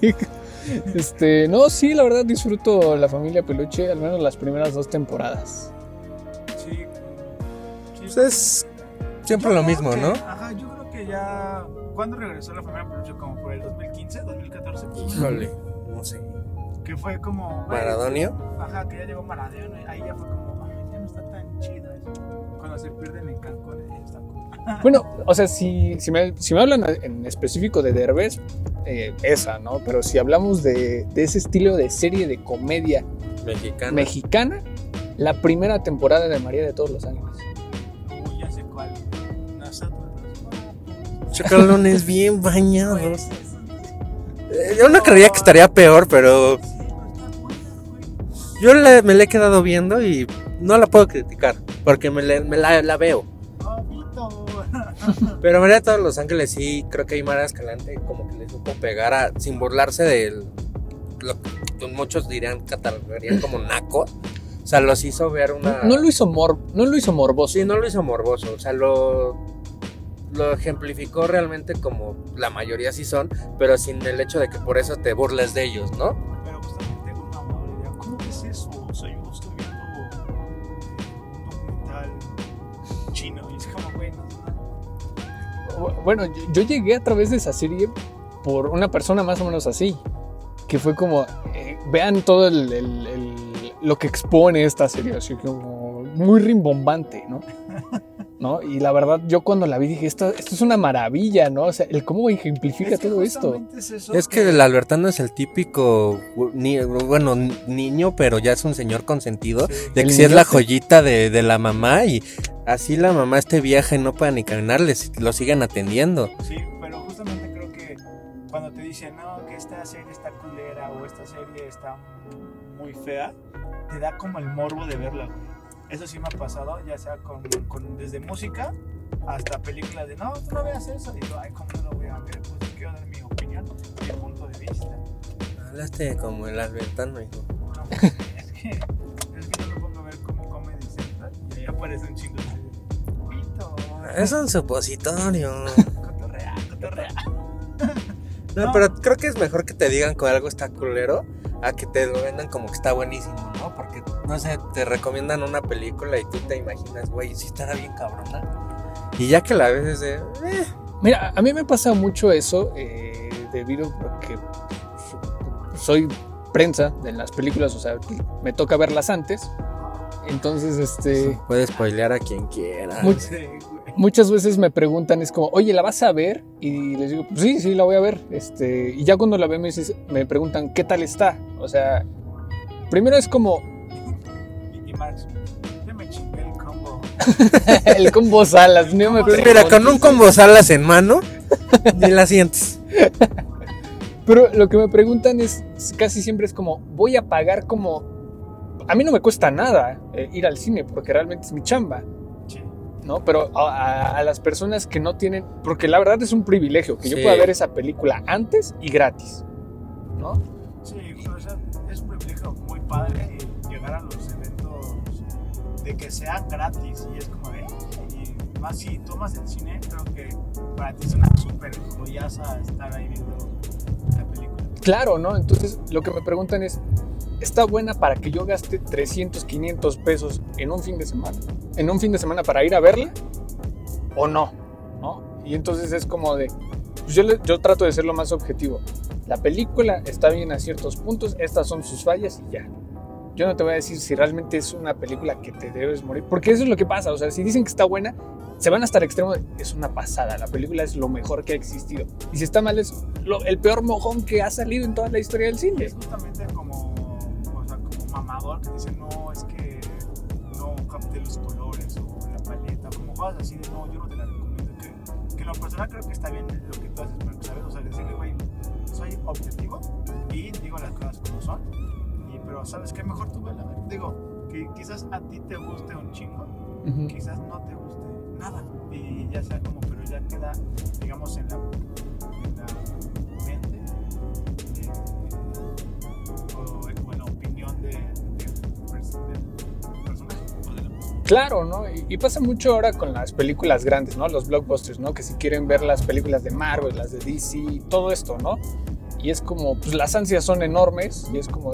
Este, no, sí, la verdad disfruto la familia Peluche, al menos las primeras dos temporadas. Sí. sí. Pues es siempre Yo lo mismo, que- ¿no? Ajá, yo creo que ya. ¿Cuándo regresó la familia Peluche? Como por el 2015, 2014. Híjole, no sé. Que fue como. Maradonio. Ajá, que ya llegó Maradona. Ahí ya fue como. Ay, ya no está tan chido eso. Cuando se pierden en Cancún. Bueno, o sea, si, si, me, si me hablan en específico de Derbez, eh, esa, ¿no? Pero si hablamos de, de ese estilo de serie de comedia Mexicano. mexicana, la primera temporada de María de todos los Ángeles. Uy, ya sé cuál. Chocalones bien bañados. Pues, Eh, Yo no creía que estaría peor, pero yo la- me la he quedado viendo y no la puedo criticar, porque me, la- me la, la veo. Pero María todos los ángeles sí, creo que Aymara Escalante como que le supo pegar a, sin burlarse de lo que muchos dirían, catalogarían como naco. O sea, los hizo ver una... No lo hizo mor, no lo hizo morboso. Sí, no lo hizo morboso, o sea, lo... lo ejemplificó realmente como la mayoría sí son, pero sin el hecho de que por eso te burles de ellos, ¿no? Bueno, yo, yo llegué a través de esa serie por una persona más o menos así, que fue como, eh, vean todo el, el- el- lo que expone esta serie, así como muy rimbombante, ¿no? ¿No? Y la verdad, yo cuando la vi dije, esto, esto es una maravilla, ¿no? O sea, el cómo ejemplifica Es que todo esto. Es, eso Es que el Albertano es el típico, ni- bueno, niño, pero ya es un señor consentido, Sí. de que si es la joyita de, de la mamá y así la mamá este viaje no puede ni caminar, les, lo siguen atendiendo. Sí, pero justamente creo que cuando te dicen, no, que esta serie está culera o esta serie está muy fea, te da como el morbo de verla, güey. Eso sí me ha pasado, ya sea con, con- desde música hasta películas de, no, tú no veas eso. Y yo, ay, ¿cómo no lo voy a ver? Pues quiero dar mi opinión, mi punto de vista. Hablaste como el Albertano, hijo. No, pues, es, que, es que yo me pongo a ver como Comedy Central y ahí aparece un chingo de... Es un supositorio. cotorrea, cotorrea. No, No. pero creo que es mejor que te digan que algo está culero a que te lo vendan como que está buenísimo, ¿no? Porque, no sé, te recomiendan una película y tú te imaginas, güey, sí estará bien cabrona. Y ya que la ves es de... eh, Mira, a mí me pasa mucho eso eh, debido a que soy prensa de las películas, o sea, me toca verlas antes. Entonces, este, Puedes spoilear a quien quiera. Muy-. Muchas veces me preguntan, es como, oye, ¿la vas a ver? Y les digo, pues sí, sí, la voy a ver. Este, y ya cuando la veo me, dices- me preguntan, ¿qué tal está? O sea, primero es como Y, y Marx, yo me chingué el combo. el combo salas, no me Pues mira, con un combo salas en mano, ni la sientes. Pero lo que me preguntan es, casi siempre es como, voy a pagar como... A mí no me cuesta nada eh, ir al cine porque realmente es mi chamba. ¿No? Pero a, a- a las personas que no tienen... Porque la verdad es un privilegio que yo pueda ver esa película antes y gratis, ¿no? Sí, o sea, es un privilegio muy padre llegar a los eventos de que sean gratis y es como de, y más si tomas el cine, creo que para ti es una súper joyaza estar ahí viendo la película. Claro, ¿no? Entonces lo que me preguntan es, ¿está buena para que yo gaste 300, 500 pesos en un fin de semana? ¿En un fin de semana para ir a verla? ¿O no? ¿No? Y entonces es como de, pues yo, trato de ser lo más objetivo. La película está bien a ciertos puntos, estas son sus fallas y ya. Yo no te voy a decir si realmente es una película que te debes morir, porque eso es lo que pasa, o sea, si dicen que está buena, se van hasta el extremo de, es una pasada, la película es lo mejor que ha existido. Y si está mal es lo- el peor mojón que ha salido en toda la historia del cine. es justamente como, que dice, no, es que no capté los colores o la paleta, como cosas así de, no, yo no te la recomiendo. Que, que en lo personal creo que está bien lo que tú haces, Marco, ¿sabes? O sea, decirle, güey, soy objetivo y digo las cosas como son. Y, pero, ¿sabes qué? Mejor tú vela. Digo, que quizás a ti te guste un chingo, quizás no te guste nada. Y ya sea como, pero ya queda, digamos, en la, en la mente eh, o, en la opinión de, Claro, ¿no? Y, pasa mucho ahora con las películas grandes, ¿no? Los blockbusters, ¿no? Que si quieren ver las películas de Marvel, las de DC, todo esto, ¿no? Y es como, pues las ansias son enormes y es como,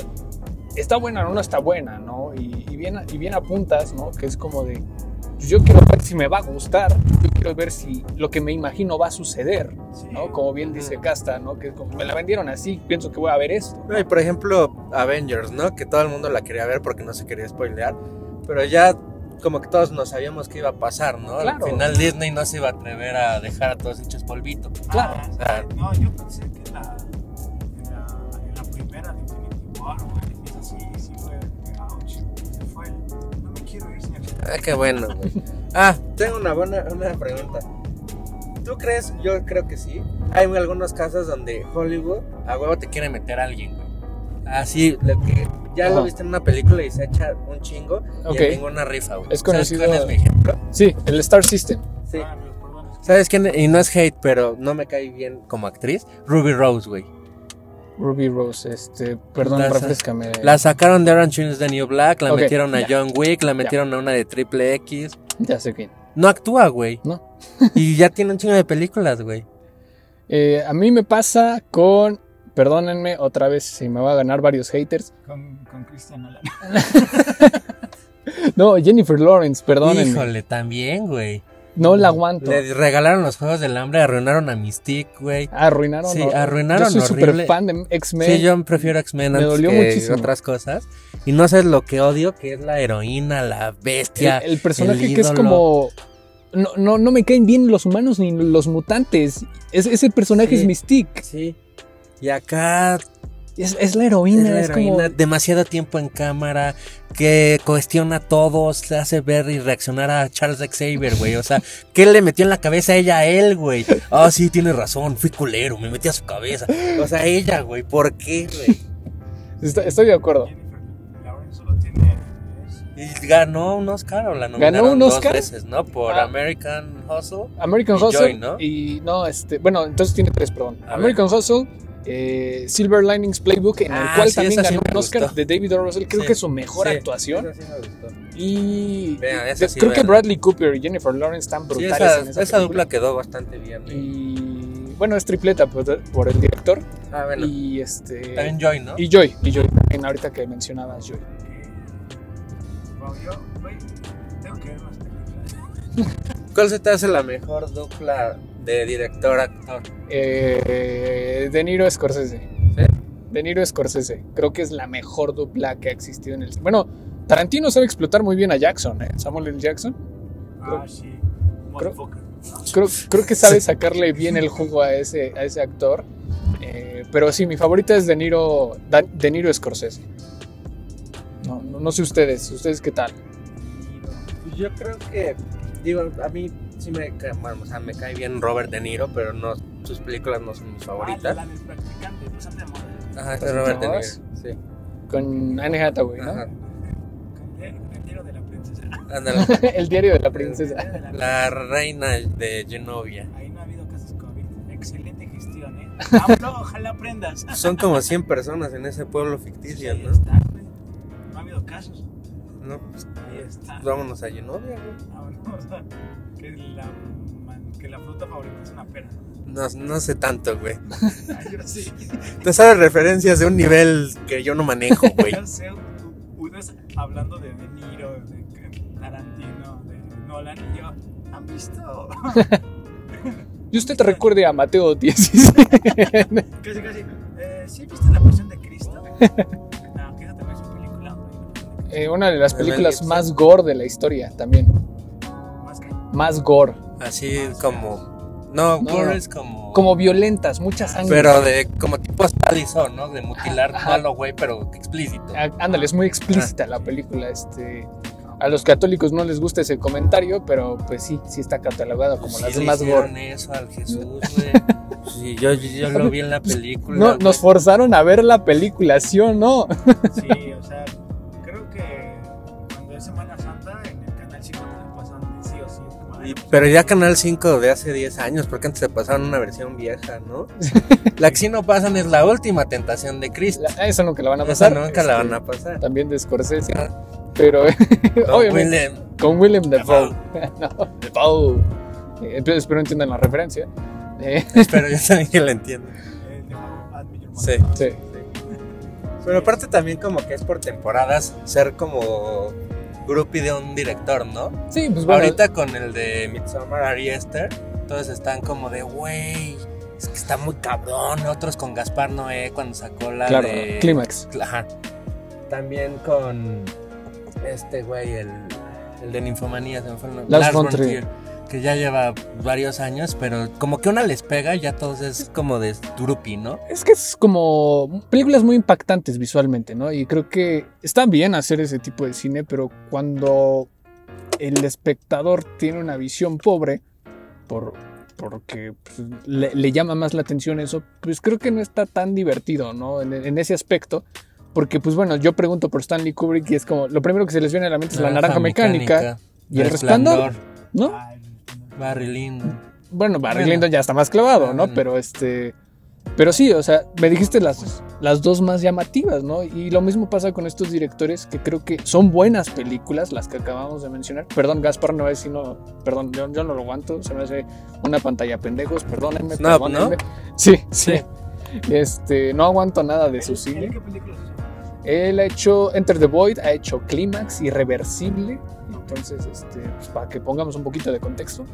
está buena o no está buena, ¿no? Y, y bien, y bien apuntas, ¿no? Que es como de, yo quiero ver si me va a gustar, yo quiero ver si lo que me imagino va a suceder, Sí, ¿no? Como bien dice Casta, ¿no? Que como me la vendieron así, pienso que voy a ver esto. No, y por ejemplo, Avengers, ¿no? Que todo el mundo la quería ver porque no se quería spoilear. Pero ya como que todos nos sabíamos que iba a pasar, ¿no? Claro. Al final Disney no se iba a atrever a dejar a todos hechos polvito. claro. Ah, o sea, no, yo pensé que en la, en la, en la primera de Infinity War, güey, Ah, qué bueno, güey. Ah, tengo una buena una pregunta. ¿Tú crees? Yo creo que sí. Hay algunos casos donde Hollywood a huevo te quiere meter a alguien, güey. Así, lo que ya Ajá. lo viste en una película y se echa un chingo Ok. y en ninguna rifa, güey. Es ¿Sabes conocido- cuál es mi ejemplo? Sí, el Star System. Sí. Ah. ¿Sabes quién? Y no es hate, pero no me cae bien como actriz. Ruby Rose, güey. Ruby Rose, este, perdón, Las- refrescame. La sacaron de Orange is the New Black, la metieron a ya. John Wick, la metieron a una de Triple X. Ya sé quién. no actúa, güey. No. y ya tiene un chingo de películas, güey. Eh, a mí me pasa con. Perdónenme otra vez si me va a ganar varios haters. Con, con Christian Nolan. No, Jennifer Lawrence, perdónenme. Híjole, también, güey. No la aguanto. Le regalaron los Juegos del Hambre, arruinaron a Mystique, güey. Arruinaron. Sí, ¿no? arruinaron Yo soy súper horrible. fan de X-Men. Sí, yo prefiero X-Men Me antes dolió que muchísimo. otras cosas. Y no sabes lo que odio, que es la heroína, la bestia. el, el personaje el que es como. No, no, no me caen bien los humanos ni los mutantes. Es, ese personaje Sí. es Mystique. Sí. Y acá Es, es la es heroína. la Es, heroína, como. demasiado tiempo en cámara, que cuestiona a todos, le hace ver y reaccionar a Charles Xavier, güey. O sea, ¿qué le metió en la cabeza a ella a él, güey? Ah, sí, tiene razón, fui culero, me metí a su cabeza. O sea, ella, güey, ¿por qué, güey? Estoy, estoy de acuerdo. Y ganó un Oscar o la nominaron un dos Oscar? veces, ¿no? Por Ah. American Hustle. American Y Hustle. Joy, ¿no? Y no, este. Bueno, entonces tiene tres, perdón. A American Hustle. Eh, Silver Linings Playbook, en el Ah, cual sí, también sí ganó un Oscar gustó. de David O. Russell. Creo Sí, que es su mejor sí, actuación. esa sí me gustó. Y Vean, de- creo que. Bradley Cooper y Jennifer Lawrence están Sí, brutales esa, en esa, esa dupla quedó bastante bien. güey. Y bueno, es tripleta por, por el director. Ah, bueno. Y este. También Joy, ¿no? Y Joy, y Joy, también ahorita que mencionabas Joy. Wow, yo, tengo que ver más películas. ¿Cuál se te hace la mejor dupla de director-actor? Eh, de Niro Scorsese. ¿Sí? De Niro Scorsese. Creo que es la mejor dupla que ha existido en el Bueno, Tarantino sabe explotar muy bien a Jackson, ¿eh? Samuel L. Jackson. Ah, sí. Creo- Motherfucker. Creo, creo que sabe sacarle bien el jugo a ese, a ese actor. Eh, pero sí, mi favorita es De Niro, De Niro Scorsese. No, no, no sé ustedes, ¿ustedes qué tal? Yo creo que, digo, a mí sí me cae, bueno, o sea, me cae bien Robert De Niro, pero no, sus películas no son mis Ah, favoritas. la del practicante, pues moda. Ajá, es Robert De Niro, sí. Con Anne Hathaway, ¿no? Ajá, El tiro de la princesa. ándale. el diario de la princesa. Diario de la La reina de Genovia. Ahí no ha habido casos COVID. Excelente gestión, ¿eh? AMLO, ojalá aprendas. Son como 100 personas en ese pueblo ficticio, Ahí ¿no? está. No ha habido casos. No, pues, Ahí está. vámonos a Genovia, güey. Vámonos a- que, la, man- que la fruta favorita es una pera. No, no sé tanto, güey. Ay, yo sí. Te sabes referencias de un nivel que yo no manejo, güey. Yo sé, hablando de De Niro, de Tarantino, de Nolan, y yo, ¿han visto? Y usted recuerde a Mateo 16. Casi, casi. Eh, ¿Sí viste la pasión de Cristo? Eh, una de las películas Gibson. más gore de la historia también. Más que. Más gore. Así como. No, No, gore es como. Como violentas, mucha sangre. Pero de. Como tipo Allison, ¿no? De mutilar Ajá. no a lo güey, pero explícito. Ah, Ándale, es muy explícita la película. Este, a los católicos no les gusta ese comentario, pero pues sí, sí está catalogado como Sí las le más hicieron gore. eso al Jesús, güey. Sí, yo, yo lo vi en la película. No, güey. nos forzaron a ver la película, ¿sí o no? Sí, o sea, Y- pero ya Canal 5 de hace 10 años, porque antes se pasaron una versión vieja, ¿no? La que sí no pasan es la última tentación de Cristo. La- eso nunca la van a Esa pasar. nunca la Este, van a pasar. También de Scorsese. Ah. Pero Con obviamente Willem. con William Dafoe. No, Dafoe. Eh, espero- entiendan la referencia. Eh, Espero yo también que la entiendan. Sí. Mother. sí. Pero aparte también como que es por temporadas ser como groupie de un director, ¿no? Sí, pues bueno. Ahorita con el de Midsommar Ari Esther, todos están como de, güey, es que está muy cabrón. Otros con Gaspar Noé cuando sacó la claro, de... Clímax. Ajá. También con este güey, el, el de Ninfomanía, se me fue el nombre. Lars von Trier, que ya lleva varios años, pero como que una les pega y ya todos es como de groupie, ¿no? Es que es como películas muy impactantes visualmente, ¿no? Y creo que está bien hacer ese tipo de cine, pero cuando el espectador tiene una visión pobre, por, porque pues, le, le llama más la atención eso, pues creo que no está tan divertido, ¿no? En, en ese aspecto. Porque, pues bueno, yo pregunto por Stanley Kubrick y es como, lo primero que se les viene a la mente es la naranja mecánica, y el resplandor, ¿no? Barry Lyndon. Bueno, Barry Bueno. Lyndon ya está más clavado, ¿no? Bueno. Pero este. Pero sí, o sea, me dijiste las, las dos más llamativas, ¿no? Y lo mismo pasa con estos directores que creo que son buenas películas, las que acabamos de mencionar. Perdón, Gaspar, no es sino. Perdón, yo, yo no lo aguanto, se me hace una pantalla pendejos, perdónenme, Snap, perdónenme. Sí, sí. Este, no aguanto nada de su ¿Él cine. Él ha hecho Enter the Void, ha hecho Clímax, Irreversible. Entonces, este, pues, para que pongamos un poquito de contexto.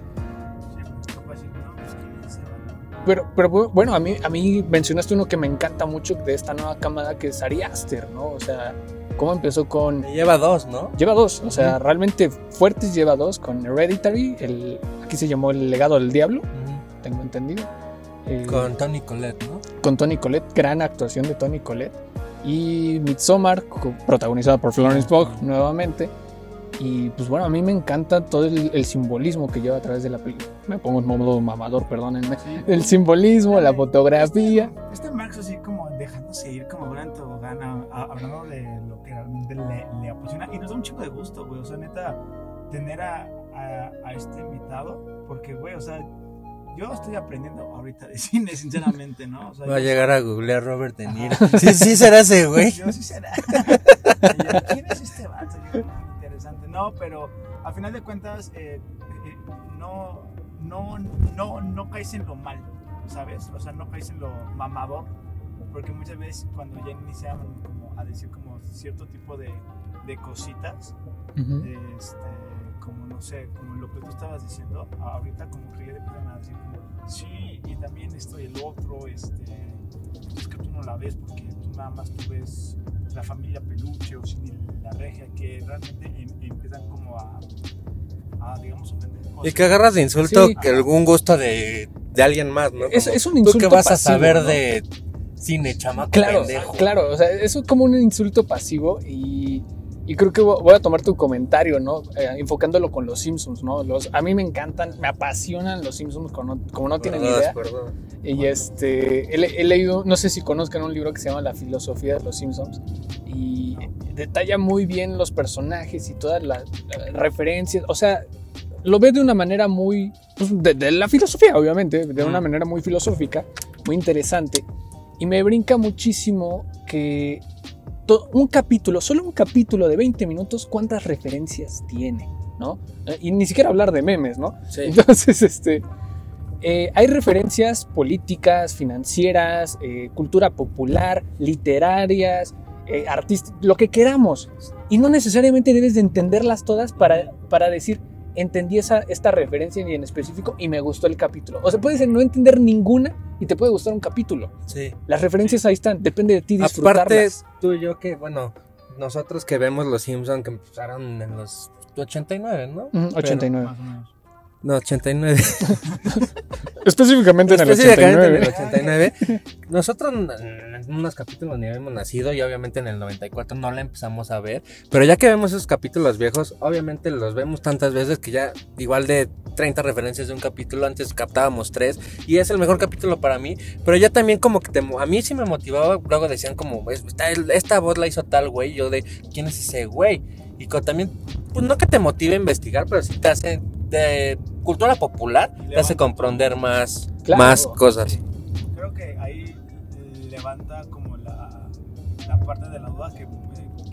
Pero, pero bu- bueno, a mí, a mí mencionaste uno que me encanta mucho de esta nueva cámara, que es Ari Aster, ¿no? O sea, cómo empezó con... Lleva dos, ¿no? Lleva dos, o sea, realmente fuertes lleva dos, con Hereditary, el, aquí se llamó El legado del diablo, tengo entendido. Eh, Con Tony Collette, ¿no? con Tony Collette, gran actuación de Tony Collette. Y Midsommar, protagonizada por Florence Pugh nuevamente. Y pues bueno, a mí me encanta todo el, el simbolismo que lleva a través de la película. Me pongo en modo mamador, perdónenme. El simbolismo, la fotografía. Este, este Marx así como dejándose ir como gran tobogán, a- a- hablando de lo que realmente le, le apasiona. Y nos da un chico de gusto, güey. O sea, neta, tener a, a, a este invitado. Porque, güey, o sea, yo estoy aprendiendo ahorita de cine, sinceramente, ¿no? O sea, Va a llegar a googlear Robert De Niro. Sí, sí será ese, güey. Yo sí será. ¿Quién es este vato? No, pero a final de cuentas, eh, eh, no, no, no, no caes en lo mal, ¿sabes? O sea, no caes en lo mamador. Porque muchas veces cuando ya inician como a decir como cierto tipo de, de cositas, este, como no sé, como lo que tú estabas diciendo, ahorita como que ya empiezan a decir como, sí, y también esto y el otro, este, es que tú no la ves porque tú nada más tú ves la familia peluche o sin la regia, que realmente em- empiezan como a, a digamos, ofender. O Y que agarras de insulto Sí. que algún gusto de, de alguien más, ¿no? Es, Como, es un ¿Tú insulto qué vas a pasivo, saber ¿no? de cine, chamaco Claro, pendejo? claro, o sea, eso es como un insulto pasivo y, y creo que vo- voy a tomar tu comentario, ¿no? Eh, enfocándolo con los Simpsons, ¿no? Los, a mí me encantan, me apasionan los Simpsons como no, como no tienen idea. perdón. Y este, he, he leído, no sé si conozcan un libro que se llama La filosofía de los Simpsons y detalla muy bien los personajes y todas las las referencias, o sea, lo ve de una manera muy, pues, de, de la filosofía, obviamente, de una Mm. manera muy filosófica, muy interesante. Y me brinca muchísimo que un capítulo, solo un capítulo de 20 minutos, cuántas referencias tiene, ¿no? Eh, Y ni siquiera hablar de memes, ¿no? Sí. Entonces, este, eh, hay referencias políticas, financieras, eh, cultura popular, literarias, eh, artísticas, lo que queramos. Y no necesariamente debes de entenderlas todas para, para decir, entendí esa, esta referencia y en específico y me gustó el capítulo. O sea, puedes no entender ninguna y te puede gustar un capítulo. Sí. Las referencias ahí están, depende de ti Aparte, disfrutarlas. tú y yo que, bueno, nosotros que vemos los Simpsons que empezaron en los 89, ¿no? Ujú, 89. más o menos. No, 89. Específicamente en el Específicamente en el 89. 89. Nosotros en unos capítulos ni habíamos nacido y obviamente en el 94 no la empezamos a ver. Pero ya que vemos esos capítulos viejos, obviamente los vemos tantas veces que ya igual de 30 referencias de un capítulo, antes captábamos tres y es el mejor capítulo para mí. Pero ya también como que te, a mí sí me motivaba, luego decían como, "Es- esta, esta voz la hizo tal güey, yo de, ¿quién es ese güey? Y co- también, pues no que te motive a investigar, pero sí te hace de cultura popular, te hace comprender más, Claro. más cosas. Creo que ahí levanta como la, la parte de la duda que,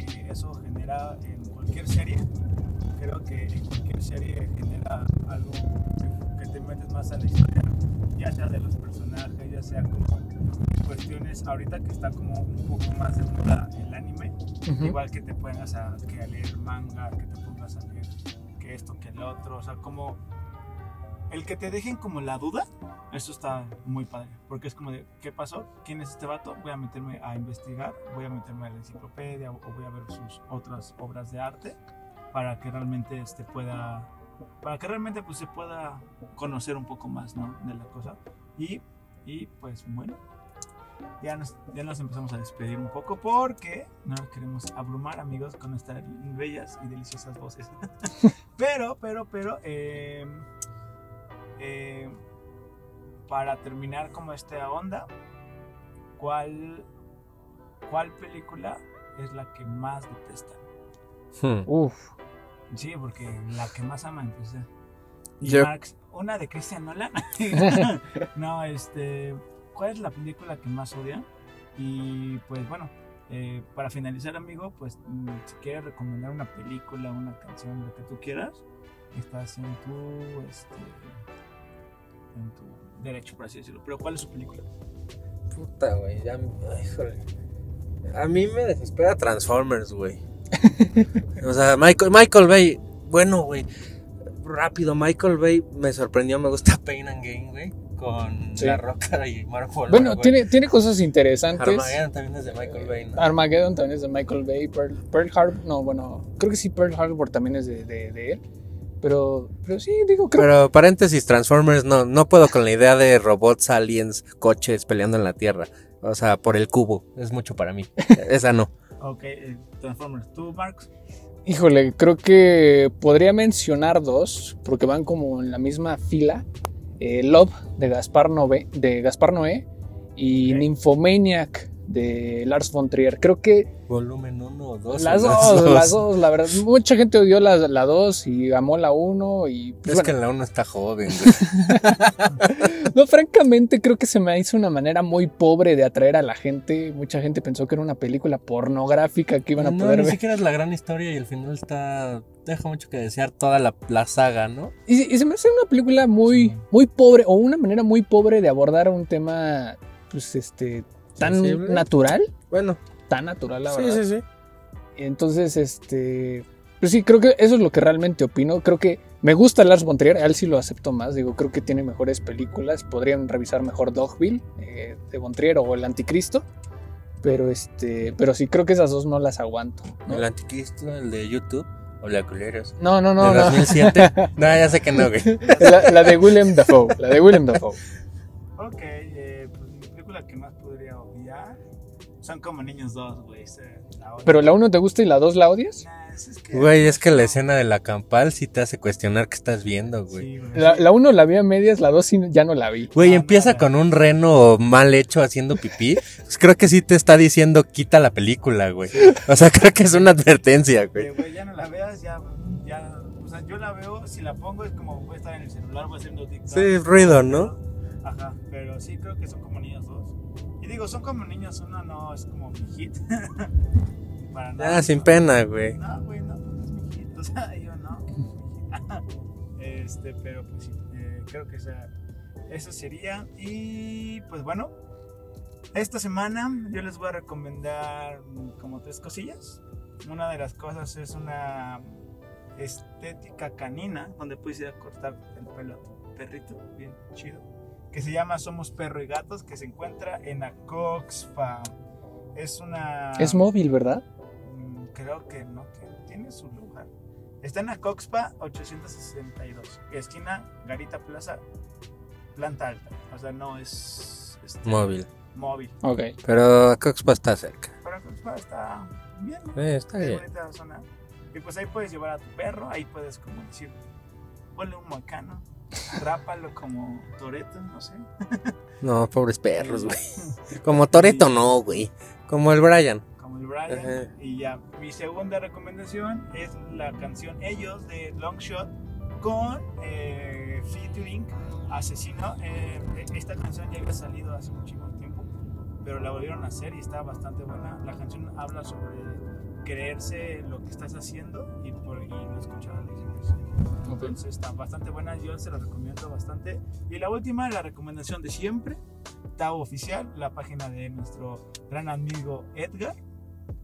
que eso genera en cualquier serie. Creo que en cualquier serie genera algo que, que te metes más a la historia, ya sea de los personajes, ya sea como cuestiones ahorita que está como un poco más de moda el anime, Ujú. igual que te pongas a, que leer manga, que te esto, que el otro, o sea, como el que te dejen como la duda, eso está muy padre, porque es como de, ¿qué pasó? ¿Quién es este vato? Voy a meterme a investigar, voy a meterme a la enciclopedia o voy a ver sus otras obras de arte para que realmente este pueda para que realmente pues se pueda conocer un poco más, ¿no? de la cosa. Y y pues bueno, ya nos, ya nos empezamos a despedir un poco porque no nos queremos abrumar, amigos, con nuestras bellas y deliciosas voces. pero, pero, pero, eh, eh, para terminar como esta onda, ¿cuál, ¿cuál película es la que más detestan? Hmm. Uf. Sí, porque la que más aman, pues, eh. Y Yo- Marx, una de Christian Nolan. no, este. ¿Cuál es la película que más odian? Y pues bueno, eh, para finalizar, amigo, pues mm, si quieres recomendar una película, una canción, lo que tú quieras, estás en tu, este, derecho, por así decirlo. Pero ¿cuál es su película? Puta, güey. Ya, híjole. A mí me desespera Transformers, güey. o sea, Michael, Michael Bay. Bueno, güey. Rápido, Michael Bay me sorprendió. Me gusta Pain and Gain, güey. Con Sí. La Roca y Mark Wahlberg, Bueno, tiene, tiene cosas interesantes. Armageddon también es de Michael Bay, ¿no? Armageddon también es de Michael Bay. Pearl, Pearl Harbor, no, bueno, creo que sí, Pearl Harbor también es de, de- de él. Pero, pero sí, digo, creo Pero paréntesis, Transformers no, no puedo con la idea de robots, aliens, coches peleando en la Tierra. O sea, por el cubo. Es mucho para mí. Esa no. Ok, eh, Transformers. ¿Tú, Marx? Híjole, creo que podría mencionar dos, porque van como en la misma fila. Eh, Love de Gaspar Noé, de Gaspar Noé y Ok. Nymphomaniac de Lars von Trier. Creo que Volumen 1 o 2. las dos, las dos, la verdad, mucha gente odió la, la dos y amó la uno y pues, Es bueno, que la 1 está joven, no, francamente creo que se me hizo una manera muy pobre de atraer a la gente. Mucha gente pensó que era una película pornográfica que iban a no, poder ni ver. siquiera es la gran historia y el final está. Deja mucho que desear toda la, la saga, ¿no? Y, y se me hace una película muy, Sí. muy pobre, o una manera muy pobre de abordar un tema, pues, este, tan Sensible. natural, Bueno, tan natural, la sí, verdad. sí, sí. Entonces, este, pues sí, creo que eso es lo que realmente opino. Creo que me gusta Lars von Trier, a él sí lo acepto más. Digo, creo que tiene mejores películas. Podrían revisar mejor Dogville eh, de von Trier o El Anticristo. Pero este, pero sí, creo que esas dos no las aguanto. ¿no? El anticristo, el de YouTube. O la culeros. No, no, no, ¿De no. 2007? no, ya sé que no, güey. La, la de Willem Dafoe, la de Willem Dafoe. Ok, eh, pues mi película que más son como Niños 2, güey. Pero la uno te gusta y la dos la odias. Nah, es, es que- Güey, es que la escena de la campal sí te hace cuestionar qué estás viendo, güey. Sí, güey. La, la uno la vi a medias, la dos sí ya no la vi. Güey, empieza con un reno mal hecho haciendo pipí. Pues creo que sí te está diciendo quita la película, güey. O sea, creo que es una advertencia, güey. güey, ya no la veas, ya, ya, o sea, yo la veo, si la pongo es como voy a estar en el celular, voy haciendo TikTok. Sí, ruido, ¿no? Ajá, pero sí creo que son dos. Y digo, son como niños, uno no es como mi hit. Para nada. Ah, sin pena, güey. No, güey, no, pues no es mi hit, o sea, yo no. este, pero pues sí, eh, creo que esa, eso sería. Y pues bueno, esta semana yo les voy a recomendar como tres cosillas. Una de las cosas es una estética canina, donde puedes ir a cortar el pelo a tu perrito, bien chido, que se llama Somos Perro y Gatos, que se encuentra en Acoxpa. Es una... Es móvil, ¿verdad? Mm, Creo que no tiene, tiene su lugar. Está en Acoxpa 862, esquina Garita Plaza, planta alta. O sea, no es este, Móvil. móvil. Ok. Pero Coxpa está cerca. Pero Acoxpa está bien. ¿no? Eh, está Es bien. bonita zona. Y pues ahí puedes llevar a tu perro, ahí puedes como decir, ponle un moicano, rápalo como Toreto, no sé. No, pobres perros, güey. Como Toreto no, güey. Como el Brian. como el Brian. Ajá. Y ya, mi segunda recomendación es la canción Ellos de Longshot con eh, featuring Asesino. Eh, esta canción ya había salido hace muchísimo tiempo, pero la volvieron a hacer y está bastante buena. La canción habla sobre creerse lo que estás haciendo y, por, y no escuchar. Entonces está bastante buena, yo se la recomiendo bastante. Y la última, la recomendación de siempre, Tao Oficial, la página de nuestro gran amigo Edgar,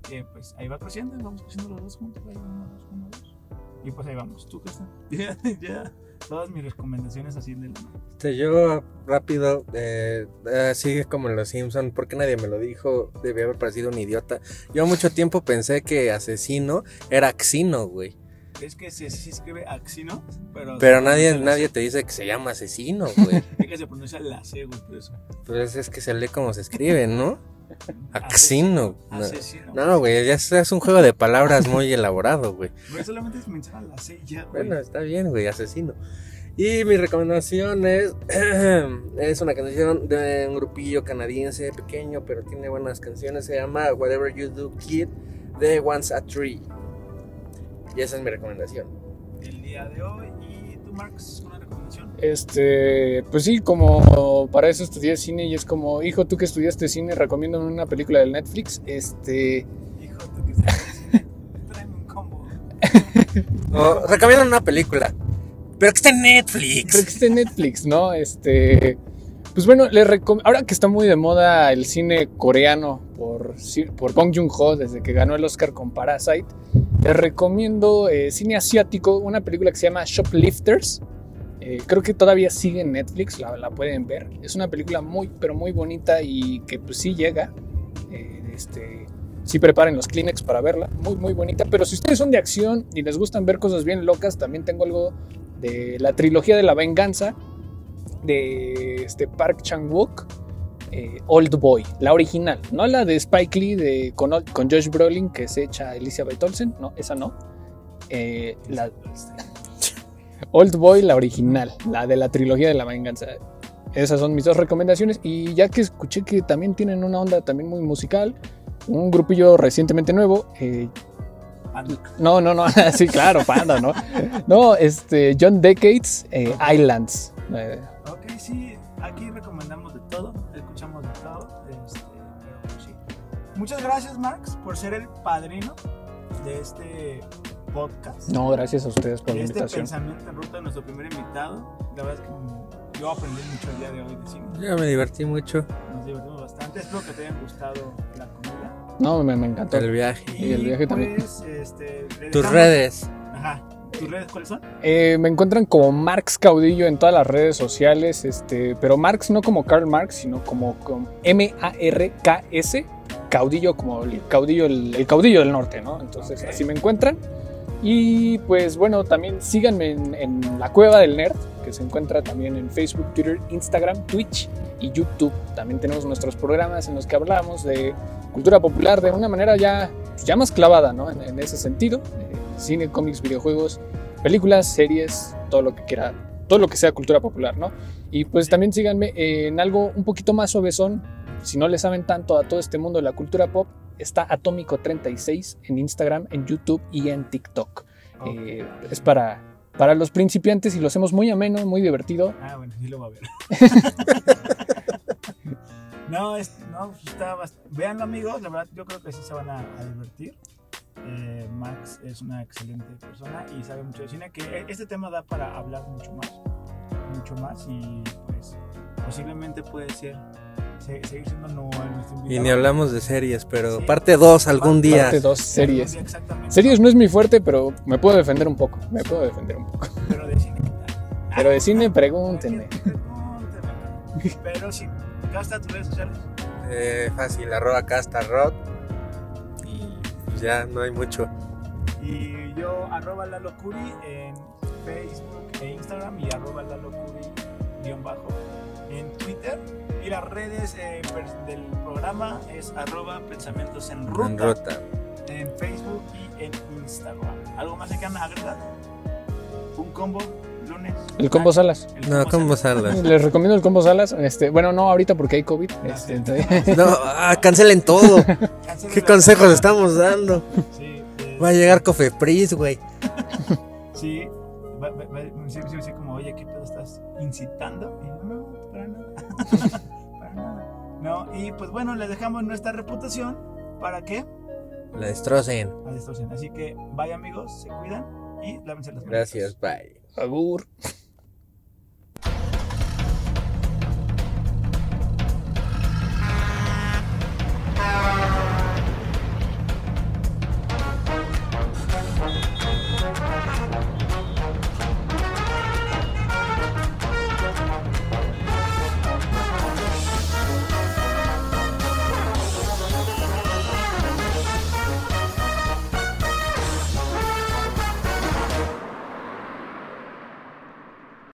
que pues ahí va creciendo, vamos creciendo los dos juntos, ahí uno, dos, uno, dos. Y pues ahí vamos, tú estás. Ya, ya, todas mis recomendaciones así de la. Este, yo rápido, eh, eh, sigue como en Los Simpson, porque nadie me lo dijo, debía haber parecido un idiota. Yo mucho tiempo pensé que asesino era Axino, güey. Es que se, se escribe Axino, pero. Pero nadie, nadie te dice que se llama asesino, güey. Es que se pronuncia la C, güey, por eso. pues es que se lee como se escribe, ¿no? Axino. No, Asesino. No, güey, ya es, un juego de palabras muy elaborado, güey. Solamente es mencionar la C ya, güey. Bueno, está bien, güey, asesino. Y mi recomendación es, es una canción de un grupillo canadiense pequeño, pero tiene buenas canciones. Se llama Whatever You Do Kid de Once a Tree. Y esa es mi recomendación. El día de hoy. ¿Y tú, Marx, una recomendación? Este, pues sí, como para eso estudié cine y es como, hijo, tú que estudiaste cine, recomiendo una película del Netflix. Este, Hijo, tú que estás Tráeme un combo. O recomiendan una película. Pero que está en Netflix. creo que está en Netflix, ¿no? Este, pues bueno, le recom- ahora que está muy de moda el cine coreano por, por Bong Joon-ho desde que ganó el Oscar con Parasite, les recomiendo eh, cine asiático, una película que se llama Shoplifters. Eh, creo que todavía sigue en Netflix, la, la pueden ver. Es una película muy, pero muy bonita y que pues sí llega. Eh, este, sí preparen los Kleenex para verla, muy, muy bonita. Pero si ustedes son de acción y les gustan ver cosas bien locas, también tengo algo de la trilogía de la venganza de este Park Chan-wook, eh, Old Boy, la original, no la de Spike Lee de, con, con Josh Brolin que se echa Elizabeth Olsen, no, esa no. Eh, la, Old Boy, la original, la de la trilogía de la venganza. Esas son mis dos recomendaciones. Y ya que escuché que también tienen una onda también muy musical, un grupillo recientemente nuevo, eh, no, no, no, sí, claro, Panda, ¿no? No, este, John Decades, eh, Islands. Eh, Ok, sí, aquí recomendamos de todo, Muchas gracias, Marx, por ser el padrino de este podcast. no, gracias a ustedes por la de este invitación. pensamiento en ruta de nuestro primer invitado. La verdad es que yo aprendí mucho el día de hoy de cine. Yo me divertí mucho. Nos divertimos bastante. Espero que te haya gustado la comida. No, me, me encantó. El viaje. Y el viaje también. pues, este, le Tus redes. Ajá. ¿Tus redes cuáles son? Eh, me encuentran como Marx Caudillo en todas las redes sociales, este, pero Marx no como Karl Marx, sino como, como M-A-R-K-S, caudillo como el caudillo, el, el caudillo del norte, ¿no? Entonces Ok. así me encuentran. Y pues bueno, también síganme en, en la Cueva del Nerd, que se encuentra también en Facebook, Twitter, Instagram, Twitch y YouTube. También tenemos nuestros programas en los que hablamos de cultura popular de una manera ya, ya más clavada, ¿no? En, en ese sentido. Eh, cine, cómics, videojuegos, películas, series, todo lo que quiera, todo lo que sea cultura popular, ¿no? Y pues también síganme en algo un poquito más suavezón, si no le saben tanto a todo este mundo de la cultura pop, está Atómico36 en Instagram, en YouTube y en TikTok. Eh, es para, para los principiantes y lo hacemos muy ameno, muy divertido. Ah, bueno, sí lo va a ver. no, es, no, pues está bast- Véanlo, amigos. La verdad, yo creo que sí se van a, a divertir. Eh, Max es una excelente persona y sabe mucho de cine. Que e- este tema da para hablar mucho más. Mucho más. Y pues posiblemente puede ser. Se- seguir siendo no Y ni hablamos de series, pero Sí. parte 2 algún Parte día. Parte dos Algún series. día Exactamente. Series no es mi fuerte, pero me puedo defender un poco. Me puedo defender un poco. Pero de cine. Pero de cine, pregúntenme. Pregúntenme. Pero sí, gasta tus redes sociales. Eh, fácil, arroba casta rock. Y pues ya no hay mucho. Y yo, arroba Lalo Curi en Facebook e Instagram y arroba Lalo Curi guion bajo en Twitter. Y las redes eh, del programa es arroba pensamientos en ruta, En ruta. en Facebook y en Instagram. ¿Algo más que quieran agregar? Un combo, lunes. El combo salas. El No, combo Salas. salas. Les recomiendo el combo salas. Este, bueno, no ahorita porque hay COVID. Ah, Este, entonces- No, ah, cancelen todo. Cancelen ¿Qué consejos estamos dando? Sí, eh, Va a llegar Cofepris, güey. Sí, va, va- va- sí, sí, sí, como, oye, ¿qué pedo estás incitando? Y no, para nada. ¿no? Y pues bueno, les dejamos nuestra reputación para que la destrocen. La destrocen. Así que bye amigos, se cuidan y lávense las manos. Gracias, bye. Agur. Ah.